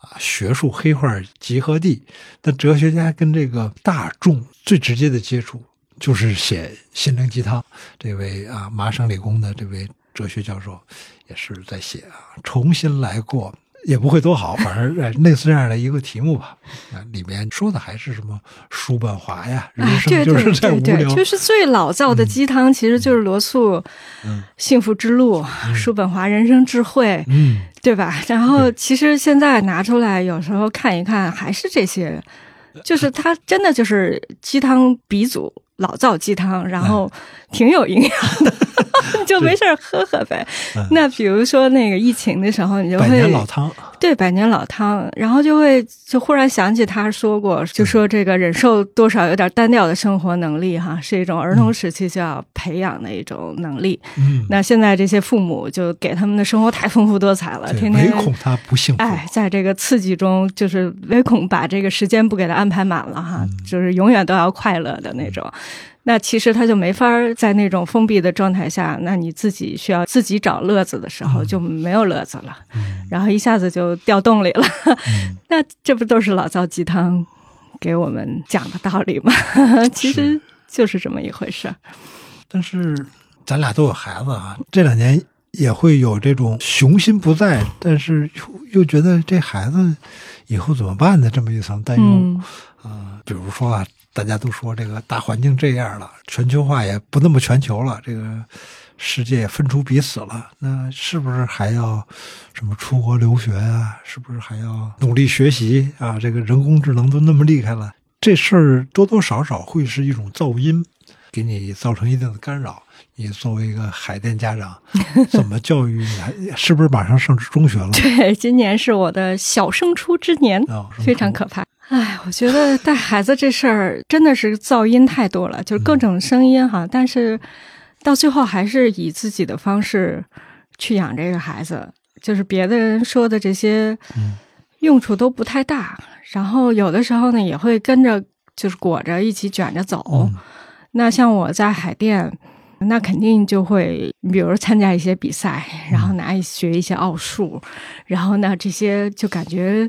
啊学术黑话集合地。那哲学家跟这个大众最直接的接触，就是写心灵鸡汤。这位啊，麻省理工的这位哲学教授也是在写啊，重新来过。也不会多好，[LAUGHS] 反正类似这样的一个题目吧。里面说的还是什么叔本华呀，人生就是在无聊，就是最老造的鸡汤，其实就是罗素《幸福之路》，叔本华人生智慧，嗯，对吧？然后其实现在拿出来，有时候看一看，还是这些，就是他真的就是鸡汤鼻祖。老造鸡汤，然后挺有营养的，[LAUGHS] 就没事喝喝呗。那比如说那个疫情的时候，你就会百年老汤，对百年老汤，然后就会就忽然想起他说过，就说这个忍受多少有点单调的生活能力哈，是一种儿童时期就要培养的一种能力。嗯，那现在这些父母就给他们的生活太丰富多彩了，天天唯恐他不幸福。哎，在这个刺激中，就是唯恐把这个时间不给他安排满了哈，就是永远都要快乐的那种。那其实他就没法在那种封闭的状态下，那你自己需要自己找乐子的时候就没有乐子了，然后一下子就掉洞里了。[LAUGHS] 那这不都是老糟鸡汤给我们讲的道理吗？[LAUGHS] 其实就是这么一回事。但是咱俩都有孩子啊，这两年也会有这种雄心不在，但是又觉得这孩子以后怎么办的这么一层担忧啊。比如说啊。大家都说这个大环境这样了，全球化也不那么全球了，这个世界也分出彼此了。那是不是还要什么出国留学啊？是不是还要努力学习啊？这个人工智能都那么厉害了，这事儿多多少少会是一种噪音，给你造成一定的干扰。你作为一个海淀家长，[LAUGHS] 怎么教育你？是不是马上上中学了？对，今年是我的小升初之年，非常可怕。哎，我觉得带孩子这事儿真的是噪音太多了，就是各种声音哈。但是到最后还是以自己的方式去养这个孩子，就是别的人说的这些用处都不太大。然后有的时候呢，也会跟着就是裹着一起卷着走。那像我在海淀，那肯定就会，比如参加一些比赛，然后拿学一些奥数，然后呢这些就感觉。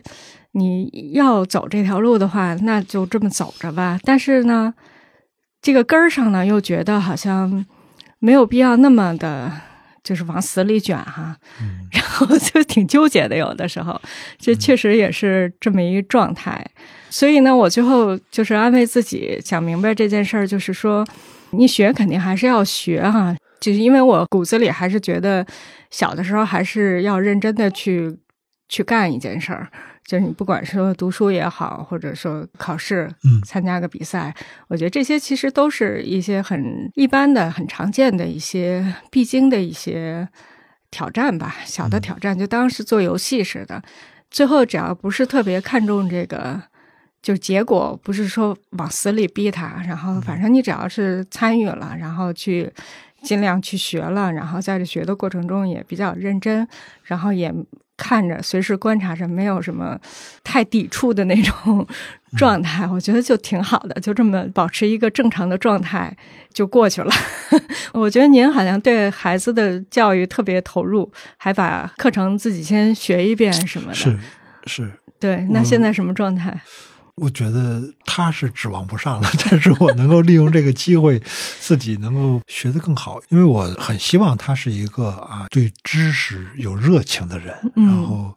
你要走这条路的话，那就这么走着吧。但是呢，这个根儿上呢，又觉得好像没有必要那么的，就是往死里卷哈。然后就挺纠结的，有的时候，这确实也是这么一个状态。所以呢，我最后就是安慰自己，想明白这件事儿，就是说，你学肯定还是要学哈。就是因为我骨子里还是觉得，小的时候还是要认真的去去干一件事儿。就是你不管说读书也好，或者说考试，嗯，参加个比赛，我觉得这些其实都是一些很一般的、很常见的一些必经的一些挑战吧，小的挑战，就当是做游戏似的。最后只要不是特别看重这个，就结果不是说往死里逼他，然后反正你只要是参与了，然后去尽量去学了，然后在这学的过程中也比较认真，然后也。看着，随时观察着，没有什么太抵触的那种状态，[LAUGHS] 我觉得就挺好的，就这么保持一个正常的状态就过去了。我觉得您好像对孩子的教育特别投入，还把课程自己先学一遍什么的。是是，对。那现在什么状态？我觉得他是指望不上了，[LAUGHS] 但是我能够利用这个机会，自己能够学得更好，因为我很希望他是一个啊对知识有热情的人，然后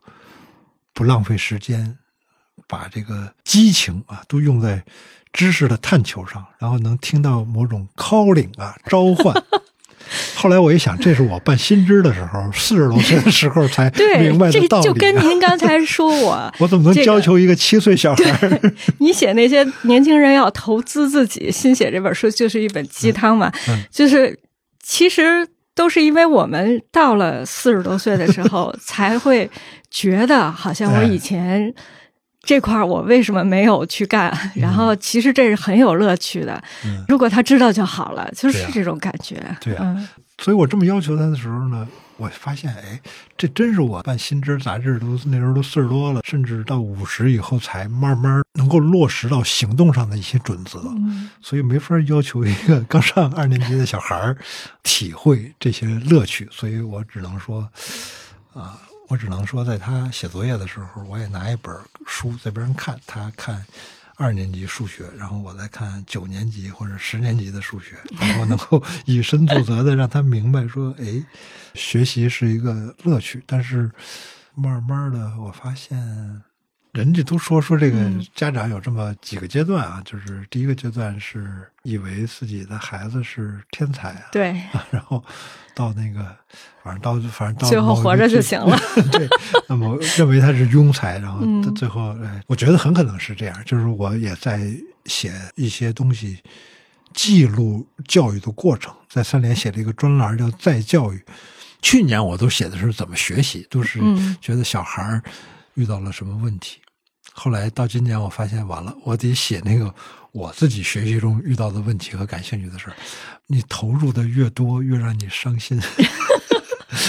不浪费时间，把这个激情啊都用在知识的探求上，然后能听到某种 calling 啊召唤。[LAUGHS] [LAUGHS] 后来我一想，这是我办新知的时候，四十多岁的时候才 [LAUGHS] 明白的道理。就跟您刚才说我，[LAUGHS] 我怎么能要求一个七岁小孩？你写那些年轻人要投资自己，新写这本书就是一本鸡汤嘛。就是其实都是因为我们到了四十多岁的时候，才会觉得好像我以前。这块儿我为什么没有去干？然后其实这是很有乐趣的。如果他知道就好了，就是这种感觉。对啊，所以我这么要求他的时候呢，我发现，哎，这真是我办新知杂志都那时候都岁数多了，甚至到五十以后才慢慢能够落实到行动上的一些准则。嗯，所以没法要求一个刚上二年级的小孩儿体会这些乐趣。所以我只能说，啊，我只能说，在他写作业的时候，我也拿一本书在边上看，他看。二年级数学，然后我再看九年级或者十年级的数学，然后能够 [LAUGHS] 以身作则的让他明白说，哎，学习是一个乐趣。但是慢慢的，我发现，人家都说说这个家长有这么几个阶段啊，就是第一个阶段是以为自己的孩子是天才啊，对，[LAUGHS] 然后到那个。反正到反正到最后活着就行了。[LAUGHS] 对，那么认为他是庸才，然后他最后，哎，我觉得很可能是这样。就是我也在写一些东西，记录教育的过程，在三联写了一个专栏叫“再教育”。去年我都写的是怎么学习，都是觉得小孩遇到了什么问题。后来到今年，我发现完了，我得写那个我自己学习中遇到的问题和感兴趣的事儿。你投入的越多，越让你伤心。[LAUGHS]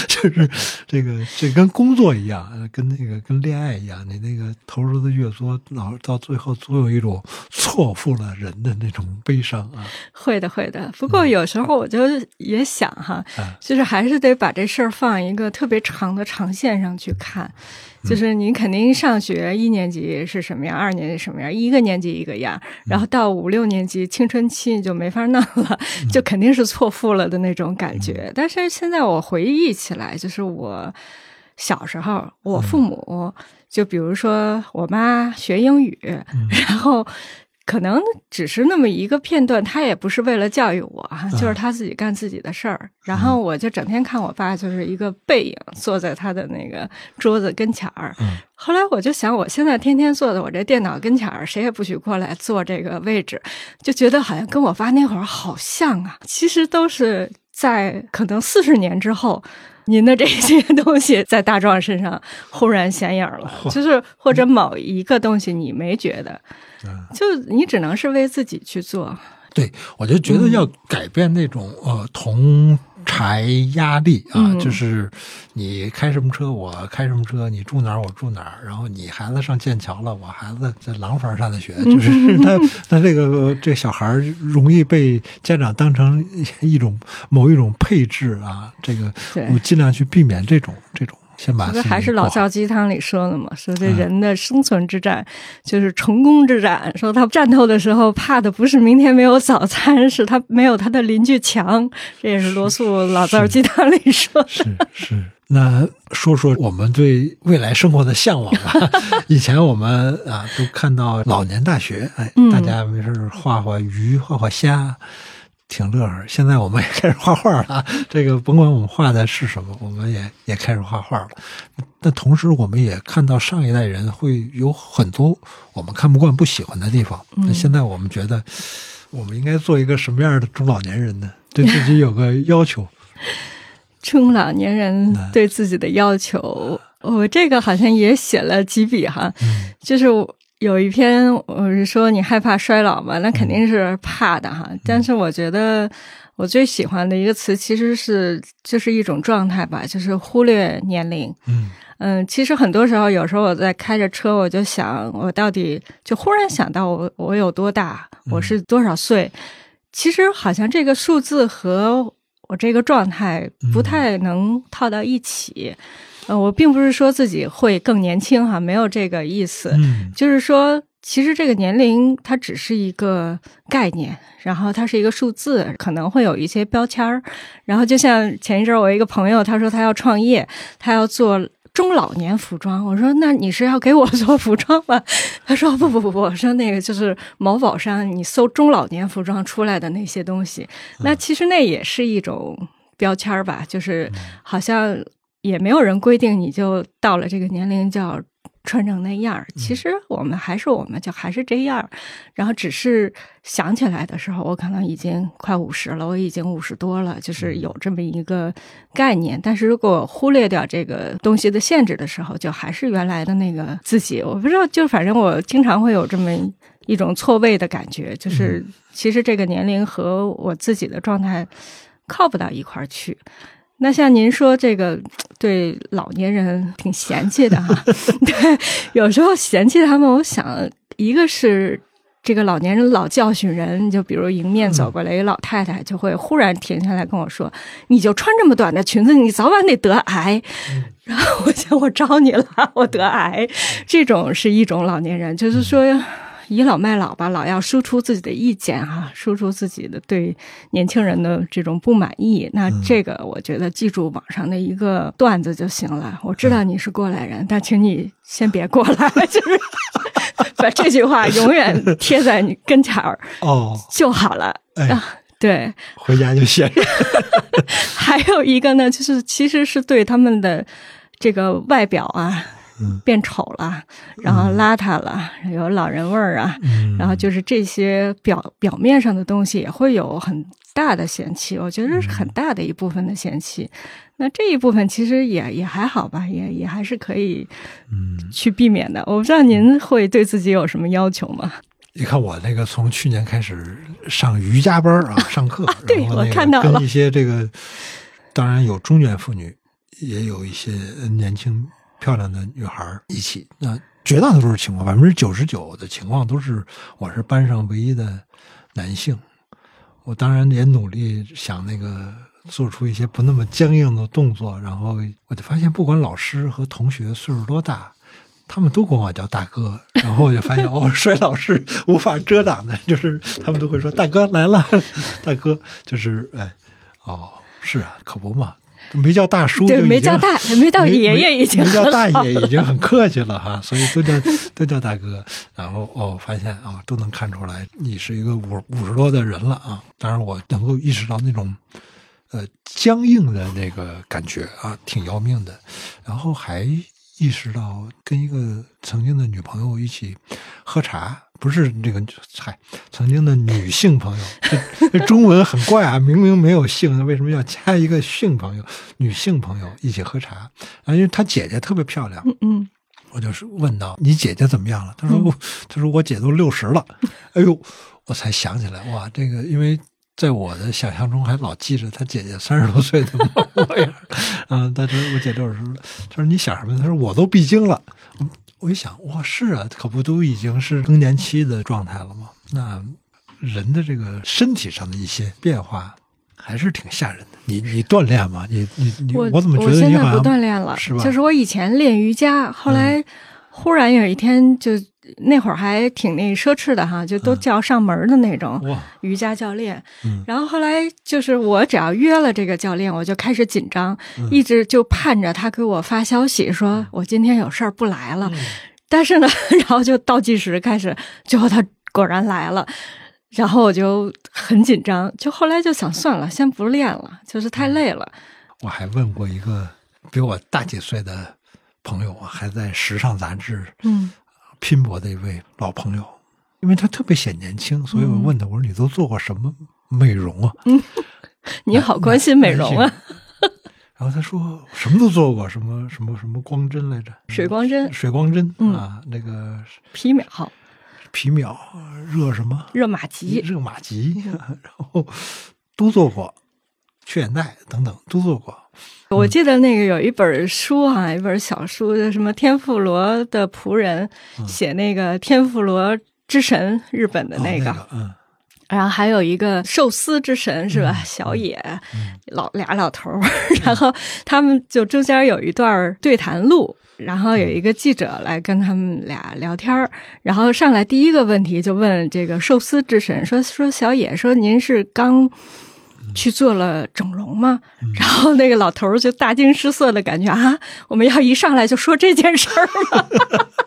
就是这个，这跟工作一样，跟那个跟恋爱一样，你那个投入的越多，老到最后总有一种错付了人的那种悲伤啊。会的，会的。不过有时候我就也想哈，就是还是得把这事儿放一个特别长的长线上去看。就是你肯定上学一年级是什么样，二年级什么样，一个年级一个样，然后到五六年级青春期你就没法弄了，[LAUGHS] 就肯定是错付了的那种感觉。但是现在我回忆起来，就是我小时候，我父母就比如说我妈学英语，然后。可能只是那么一个片段，他也不是为了教育我哈，就是他自己干自己的事儿。然后我就整天看我爸，就是一个背影坐在他的那个桌子跟前儿。后来我就想，我现在天天坐在我这电脑跟前儿，谁也不许过来坐这个位置，就觉得好像跟我爸那会儿好像啊。其实都是在可能四十年之后，您的这些东西在大壮身上忽然显影了，[LAUGHS] 就是或者某一个东西你没觉得。就你只能是为自己去做，对我就觉得要改变那种呃同柴压力啊，就是你开什么车我开什么车，你住哪儿我住哪儿，然后你孩子上剑桥了，我孩子在廊坊上的学，[LAUGHS] 就是他他这个这小孩容易被家长当成一种某一种配置啊，这个我尽量去避免这种这种。不是还是老造鸡汤里说的嘛？说这人的生存之战就是成功之战。说他战斗的时候怕的不是明天没有早餐，是他没有他的邻居强。这也是罗素老造鸡汤里说的。是是。那说说我们对未来生活的向往吧。[LAUGHS] 以前我们啊都看到老年大学，哎，大家没事画画鱼，画画虾。挺乐呵，现在我们也开始画画了。这个甭管我们画的是什么，我们也也开始画画了。但同时，我们也看到上一代人会有很多我们看不惯、不喜欢的地方。那现在我们觉得，我们应该做一个什么样的中老年人呢？对自己有个要求。[LAUGHS] 中老年人对自己的要求，我这个好像也写了几笔哈，就是。有一篇我是说你害怕衰老吗？那肯定是怕的哈。但是我觉得我最喜欢的一个词其实是就是一种状态吧，就是忽略年龄。嗯嗯，其实很多时候，有时候我在开着车，我就想，我到底就忽然想到我我有多大，我是多少岁？其实好像这个数字和我这个状态不太能套到一起。呃，我并不是说自己会更年轻哈，没有这个意思。嗯，就是说，其实这个年龄它只是一个概念，然后它是一个数字，可能会有一些标签儿。然后就像前一阵儿，我一个朋友他说他要创业，他要做中老年服装。我说那你是要给我 [LAUGHS] 做服装吗？他说不不不不，我说那个就是某宝上你搜中老年服装出来的那些东西，那其实那也是一种标签儿吧，就是好像。也没有人规定你就到了这个年龄就要穿成那样儿。其实我们还是我们，就还是这样儿。然后只是想起来的时候，我可能已经快五十了，我已经五十多了，就是有这么一个概念。但是如果忽略掉这个东西的限制的时候，就还是原来的那个自己。我不知道，就反正我经常会有这么一种错位的感觉，就是其实这个年龄和我自己的状态靠不到一块儿去。那像您说这个 [TSK] 对老年人挺嫌弃的哈，[LAUGHS] 对，有时候嫌弃他们，我想一个是。这个老年人老教训人，就比如迎面走过来一老太太，就会忽然停下来跟我说：“你就穿这么短的裙子，你早晚得得癌。”然后我想，我招你了，我得癌。这种是一种老年人，就是说。倚老卖老吧，老要输出自己的意见哈，输出自己的对年轻人的这种不满意。那这个我觉得记住网上的一个段子就行了。我知道你是过来人，但请你先别过来，[LAUGHS] 就是 [LAUGHS] 把这句话永远贴在你跟前儿哦就好了。哎，对，回家就写。[LAUGHS] 还有一个呢，就是其实是对他们的这个外表啊。变丑了，然后邋遢了，有老人味儿啊，然后就是这些表表面上的东西也会有很大的嫌弃，我觉得是很大的一部分的嫌弃。那这一部分其实也也还好吧，也也还是可以，嗯，去避免的。我不知道您会对自己有什么要求吗？你看我那个从去年开始上瑜伽班啊，上课，对我看到了，跟一些这个，当然有中年妇女，也有一些年轻。漂亮的女孩一起，那绝大多数情况，百分之九十九的情况都是我是班上唯一的男性。我当然也努力想那个做出一些不那么僵硬的动作，然后我就发现，不管老师和同学岁数多大，他们都管我叫大哥。然后我就发现，[LAUGHS] 哦，衰老是无法遮挡的，就是他们都会说大哥来了，大哥就是哎，哦，是啊，可不嘛。没叫大叔，对，没叫大，没叫爷爷已经没叫大爷已经很客气了哈，所以都叫都叫大哥。然后哦，发现啊，都能看出来你是一个五五十多的人了啊。当然，我能够意识到那种呃僵硬的那个感觉啊，挺要命的。然后还意识到跟一个曾经的女朋友一起喝茶。不是这个，嗨，曾经的女性朋友，这 [LAUGHS] 这中文很怪啊！明明没有姓，为什么要加一个性朋友？女性朋友一起喝茶，啊，因为她姐姐特别漂亮。嗯嗯，我就是问到你姐姐怎么样了？她说，她说我姐都六十了。[LAUGHS] 哎呦，我才想起来，哇，这个因为在我的想象中还老记着她姐姐三十多岁的模样。嗯，[LAUGHS] 她说我姐六十了。她说你想什么？她说我都闭经了。我一想，哇，是啊，可不都已经是更年期的状态了吗？那人的这个身体上的一些变化还是挺吓人的。你你锻炼吗？你你你，我怎么觉得你不锻炼了？是吧？就是我以前练瑜伽，后来忽然有一天就。那会儿还挺那奢侈的哈，就都叫上门的那种瑜伽教练。然后后来就是我只要约了这个教练，我就开始紧张，一直就盼着他给我发消息，说我今天有事儿不来了。但是呢，[LAUGHS] 然后就倒计时开始，最后他果然来了，然后我就很紧张，就后来就想算了，先不练了，就是太累了。我还问过一个比我大几岁的朋友啊，还在时尚杂志，嗯。拼搏的一位老朋友，因为他特别显年轻，所以我问他：“我说你都做过什么美容啊？”嗯，[LAUGHS] 你好关心美容啊。[LAUGHS] 然后他说：“什么都做过，什么什么什么光针来着？水光针，水光针啊，那个皮秒，皮秒热什么？热玛吉，热玛吉，[LAUGHS] 然后都做过，去眼袋等等都做过。”我记得那个有一本书啊，一本小书叫什么《天妇罗的仆人》，写那个天妇罗之神日本的那个，嗯，然后还有一个寿司之神是吧？小野老俩老头儿，[LAUGHS] 然后他们就中间有一段对谈录，然后有一个记者来跟他们俩聊天儿，然后上来第一个问题就问这个寿司之神说说小野说您是刚。去做了整容吗？然后那个老头儿就大惊失色的感觉啊，我们要一上来就说这件事儿吗？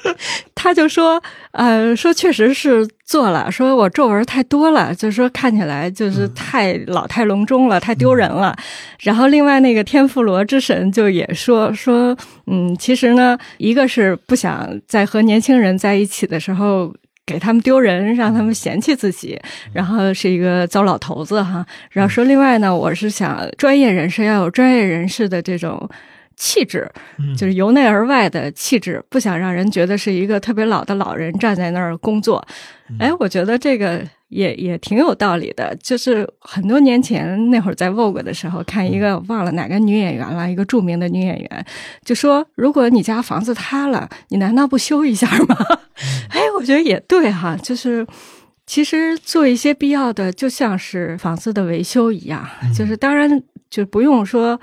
[LAUGHS] 他就说，呃，说确实是做了，说我皱纹太多了，就说看起来就是太老态龙钟了，太丢人了。然后另外那个天妇罗之神就也说说，嗯，其实呢，一个是不想在和年轻人在一起的时候。给他们丢人，让他们嫌弃自己，然后是一个糟老头子哈。然后说另外呢，我是想专业人士要有专业人士的这种气质，就是由内而外的气质，不想让人觉得是一个特别老的老人站在那儿工作。哎，我觉得这个也也挺有道理的。就是很多年前那会儿在 Vogue 的时候，看一个忘了哪个女演员了，一个著名的女演员，就说：“如果你家房子塌了，你难道不修一下吗？” [LAUGHS] 哎，我觉得也对哈，就是其实做一些必要的，就像是房子的维修一样，就是当然就不用说。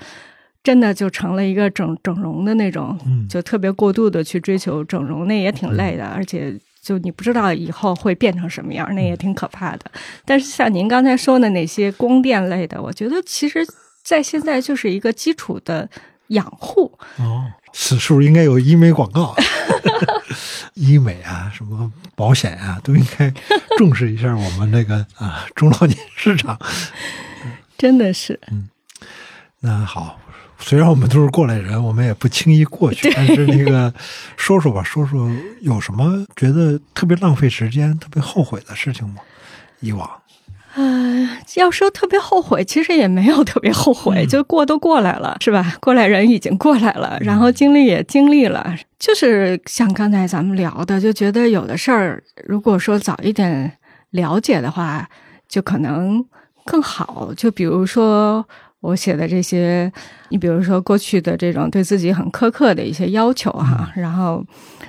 真的就成了一个整整容的那种，就特别过度的去追求整容，那也挺累的，而且就你不知道以后会变成什么样，那也挺可怕的。但是像您刚才说的那些光电类的，我觉得其实在现在就是一个基础的养护。哦，此处应该有医美广告，[LAUGHS] 医美啊，什么保险啊，都应该重视一下我们这个啊中老年市场。[LAUGHS] 真的是，嗯，那好。虽然我们都是过来人，我们也不轻易过去。但是那个，说说吧，说说有什么觉得特别浪费时间、特别后悔的事情吗？以往，呃，要说特别后悔，其实也没有特别后悔，就过都过来了，是吧？过来人已经过来了，然后经历也经历了，就是像刚才咱们聊的，就觉得有的事儿，如果说早一点了解的话，就可能更好。就比如说。我写的这些，你比如说过去的这种对自己很苛刻的一些要求哈，然后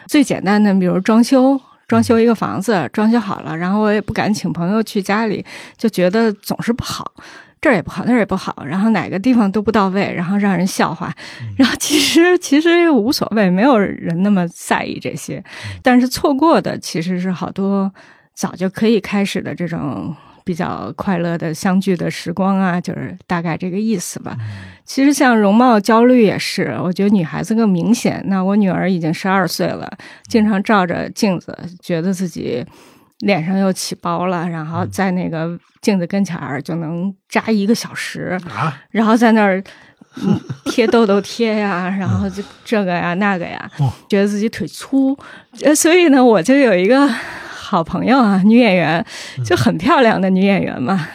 最简单的，比如装修，装修一个房子，装修好了，然后我也不敢请朋友去家里，就觉得总是不好，这儿也不好，那儿也不好，然后哪个地方都不到位，然后让人笑话，[LAUGHS] 然后其实其实无所谓，没有人那么在意这些，但是错过的其实是好多早就可以开始的这种。比较快乐的相聚的时光啊，就是大概这个意思吧。其实像容貌焦虑也是，我觉得女孩子更明显。那我女儿已经十二岁了，经常照着镜子，觉得自己脸上又起包了，然后在那个镜子跟前儿就能扎一个小时，然后在那儿 [LAUGHS] 贴痘痘贴呀，然后就这个呀那个呀，觉得自己腿粗。呃，所以呢，我就有一个。好朋友啊，女演员就很漂亮的女演员嘛。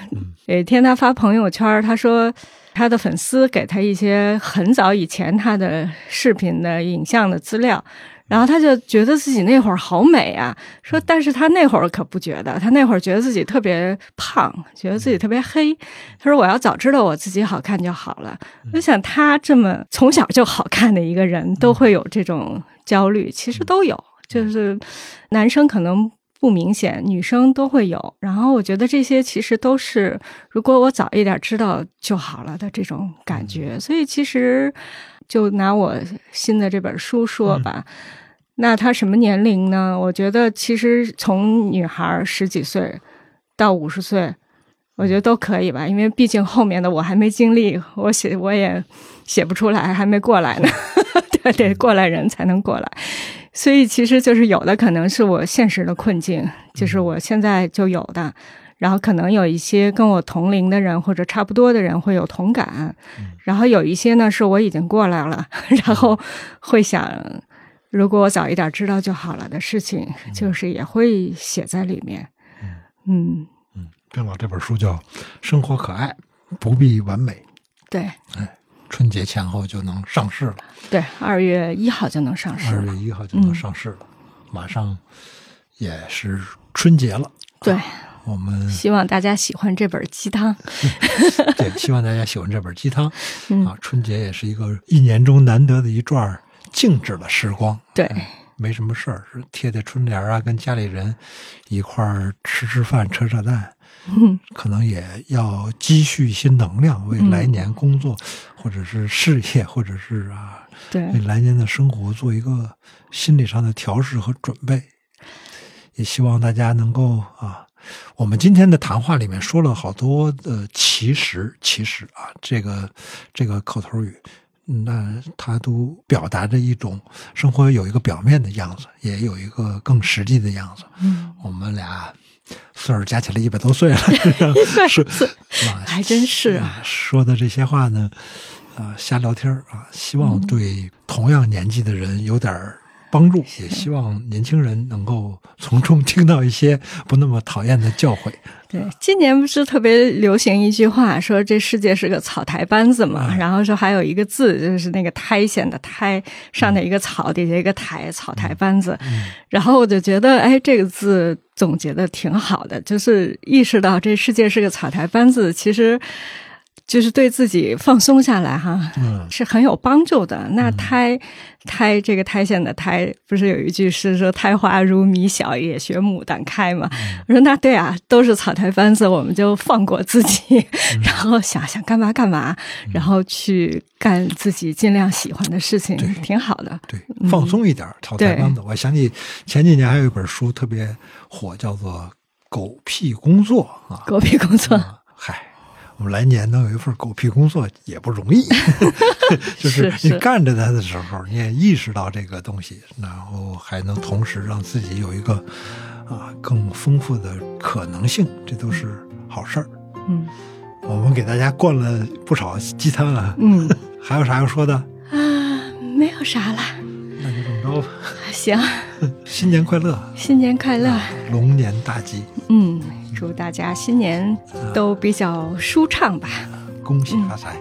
有一天她发朋友圈，她说她的粉丝给她一些很早以前她的视频的影像的资料，然后她就觉得自己那会儿好美啊。说但是她那会儿可不觉得，她那会儿觉得自己特别胖，觉得自己特别黑。她说我要早知道我自己好看就好了。我想她这么从小就好看的一个人，都会有这种焦虑，其实都有，就是男生可能。不明显，女生都会有。然后我觉得这些其实都是，如果我早一点知道就好了的这种感觉。所以其实就拿我新的这本书说吧，那她什么年龄呢？我觉得其实从女孩十几岁到五十岁，我觉得都可以吧。因为毕竟后面的我还没经历，我写我也写不出来，还没过来呢。[LAUGHS] 对，得过来人才能过来。所以其实就是有的可能是我现实的困境，就是我现在就有的，然后可能有一些跟我同龄的人或者差不多的人会有同感，然后有一些呢是我已经过来了，然后会想，如果我早一点知道就好了的事情，就是也会写在里面。嗯嗯，冰老这本书叫《生活可爱，不必完美》。对，哎。春节前后就能上市了，对，二月一号就能上市。二月一号就能上市了，马上也是春节了。对，我们希望大家喜欢这本鸡汤。[LAUGHS] 对，希望大家喜欢这本鸡汤。啊，春节也是一个一年中难得的一段静止的时光。对，没什么事儿，是贴贴春联啊，跟家里人一块儿吃吃饭、扯扯淡。嗯，可能也要积蓄一些能量，为来年工作，或者是事业，或者是啊，对，为来年的生活做一个心理上的调试和准备。也希望大家能够啊，我们今天的谈话里面说了好多的其实，其实啊，这个这个口头语，那它都表达着一种生活有一个表面的样子，也有一个更实际的样子。嗯，我们俩。岁数加起来一百多岁了，[LAUGHS] [LAUGHS] 是 [LAUGHS] 啊，还真是啊。说的这些话呢，啊，瞎聊天啊，希望对同样年纪的人有点帮助，也希望年轻人能够从中听到一些不那么讨厌的教诲。对，今年不是特别流行一句话，说这世界是个草台班子嘛，然后说还有一个字，就是那个苔藓的苔，上面一个草，底下一个台，草台班子。然后我就觉得，哎，这个字总结的挺好的，就是意识到这世界是个草台班子，其实。就是对自己放松下来哈，是很有帮助的。那胎胎这个胎线的胎，不是有一句诗说“胎花如米小，也学牡丹开”吗？我说那对啊，都是草台班子，我们就放过自己，[LAUGHS] 然后想想干嘛干嘛，然后去干自己尽量喜欢的事情，挺好的。对，放松一点，草台班子。我想起前几年还有一本书特别火，叫做《狗屁工作》啊，狗屁工作，嗨。我们来年能有一份狗屁工作也不容易 [LAUGHS] [LAUGHS] 就是你干着它的时候，你也意识到这个东西，然后还能同时让自己有一个啊更丰富的可能性，这都是好事儿。嗯，我们给大家灌了不少鸡汤啊。嗯，[LAUGHS] 还有啥要说的？啊，没有啥了。那就这么着吧。行。新年快乐！新年快乐！龙年大吉！嗯。祝大家新年都比较舒畅吧！恭喜发财！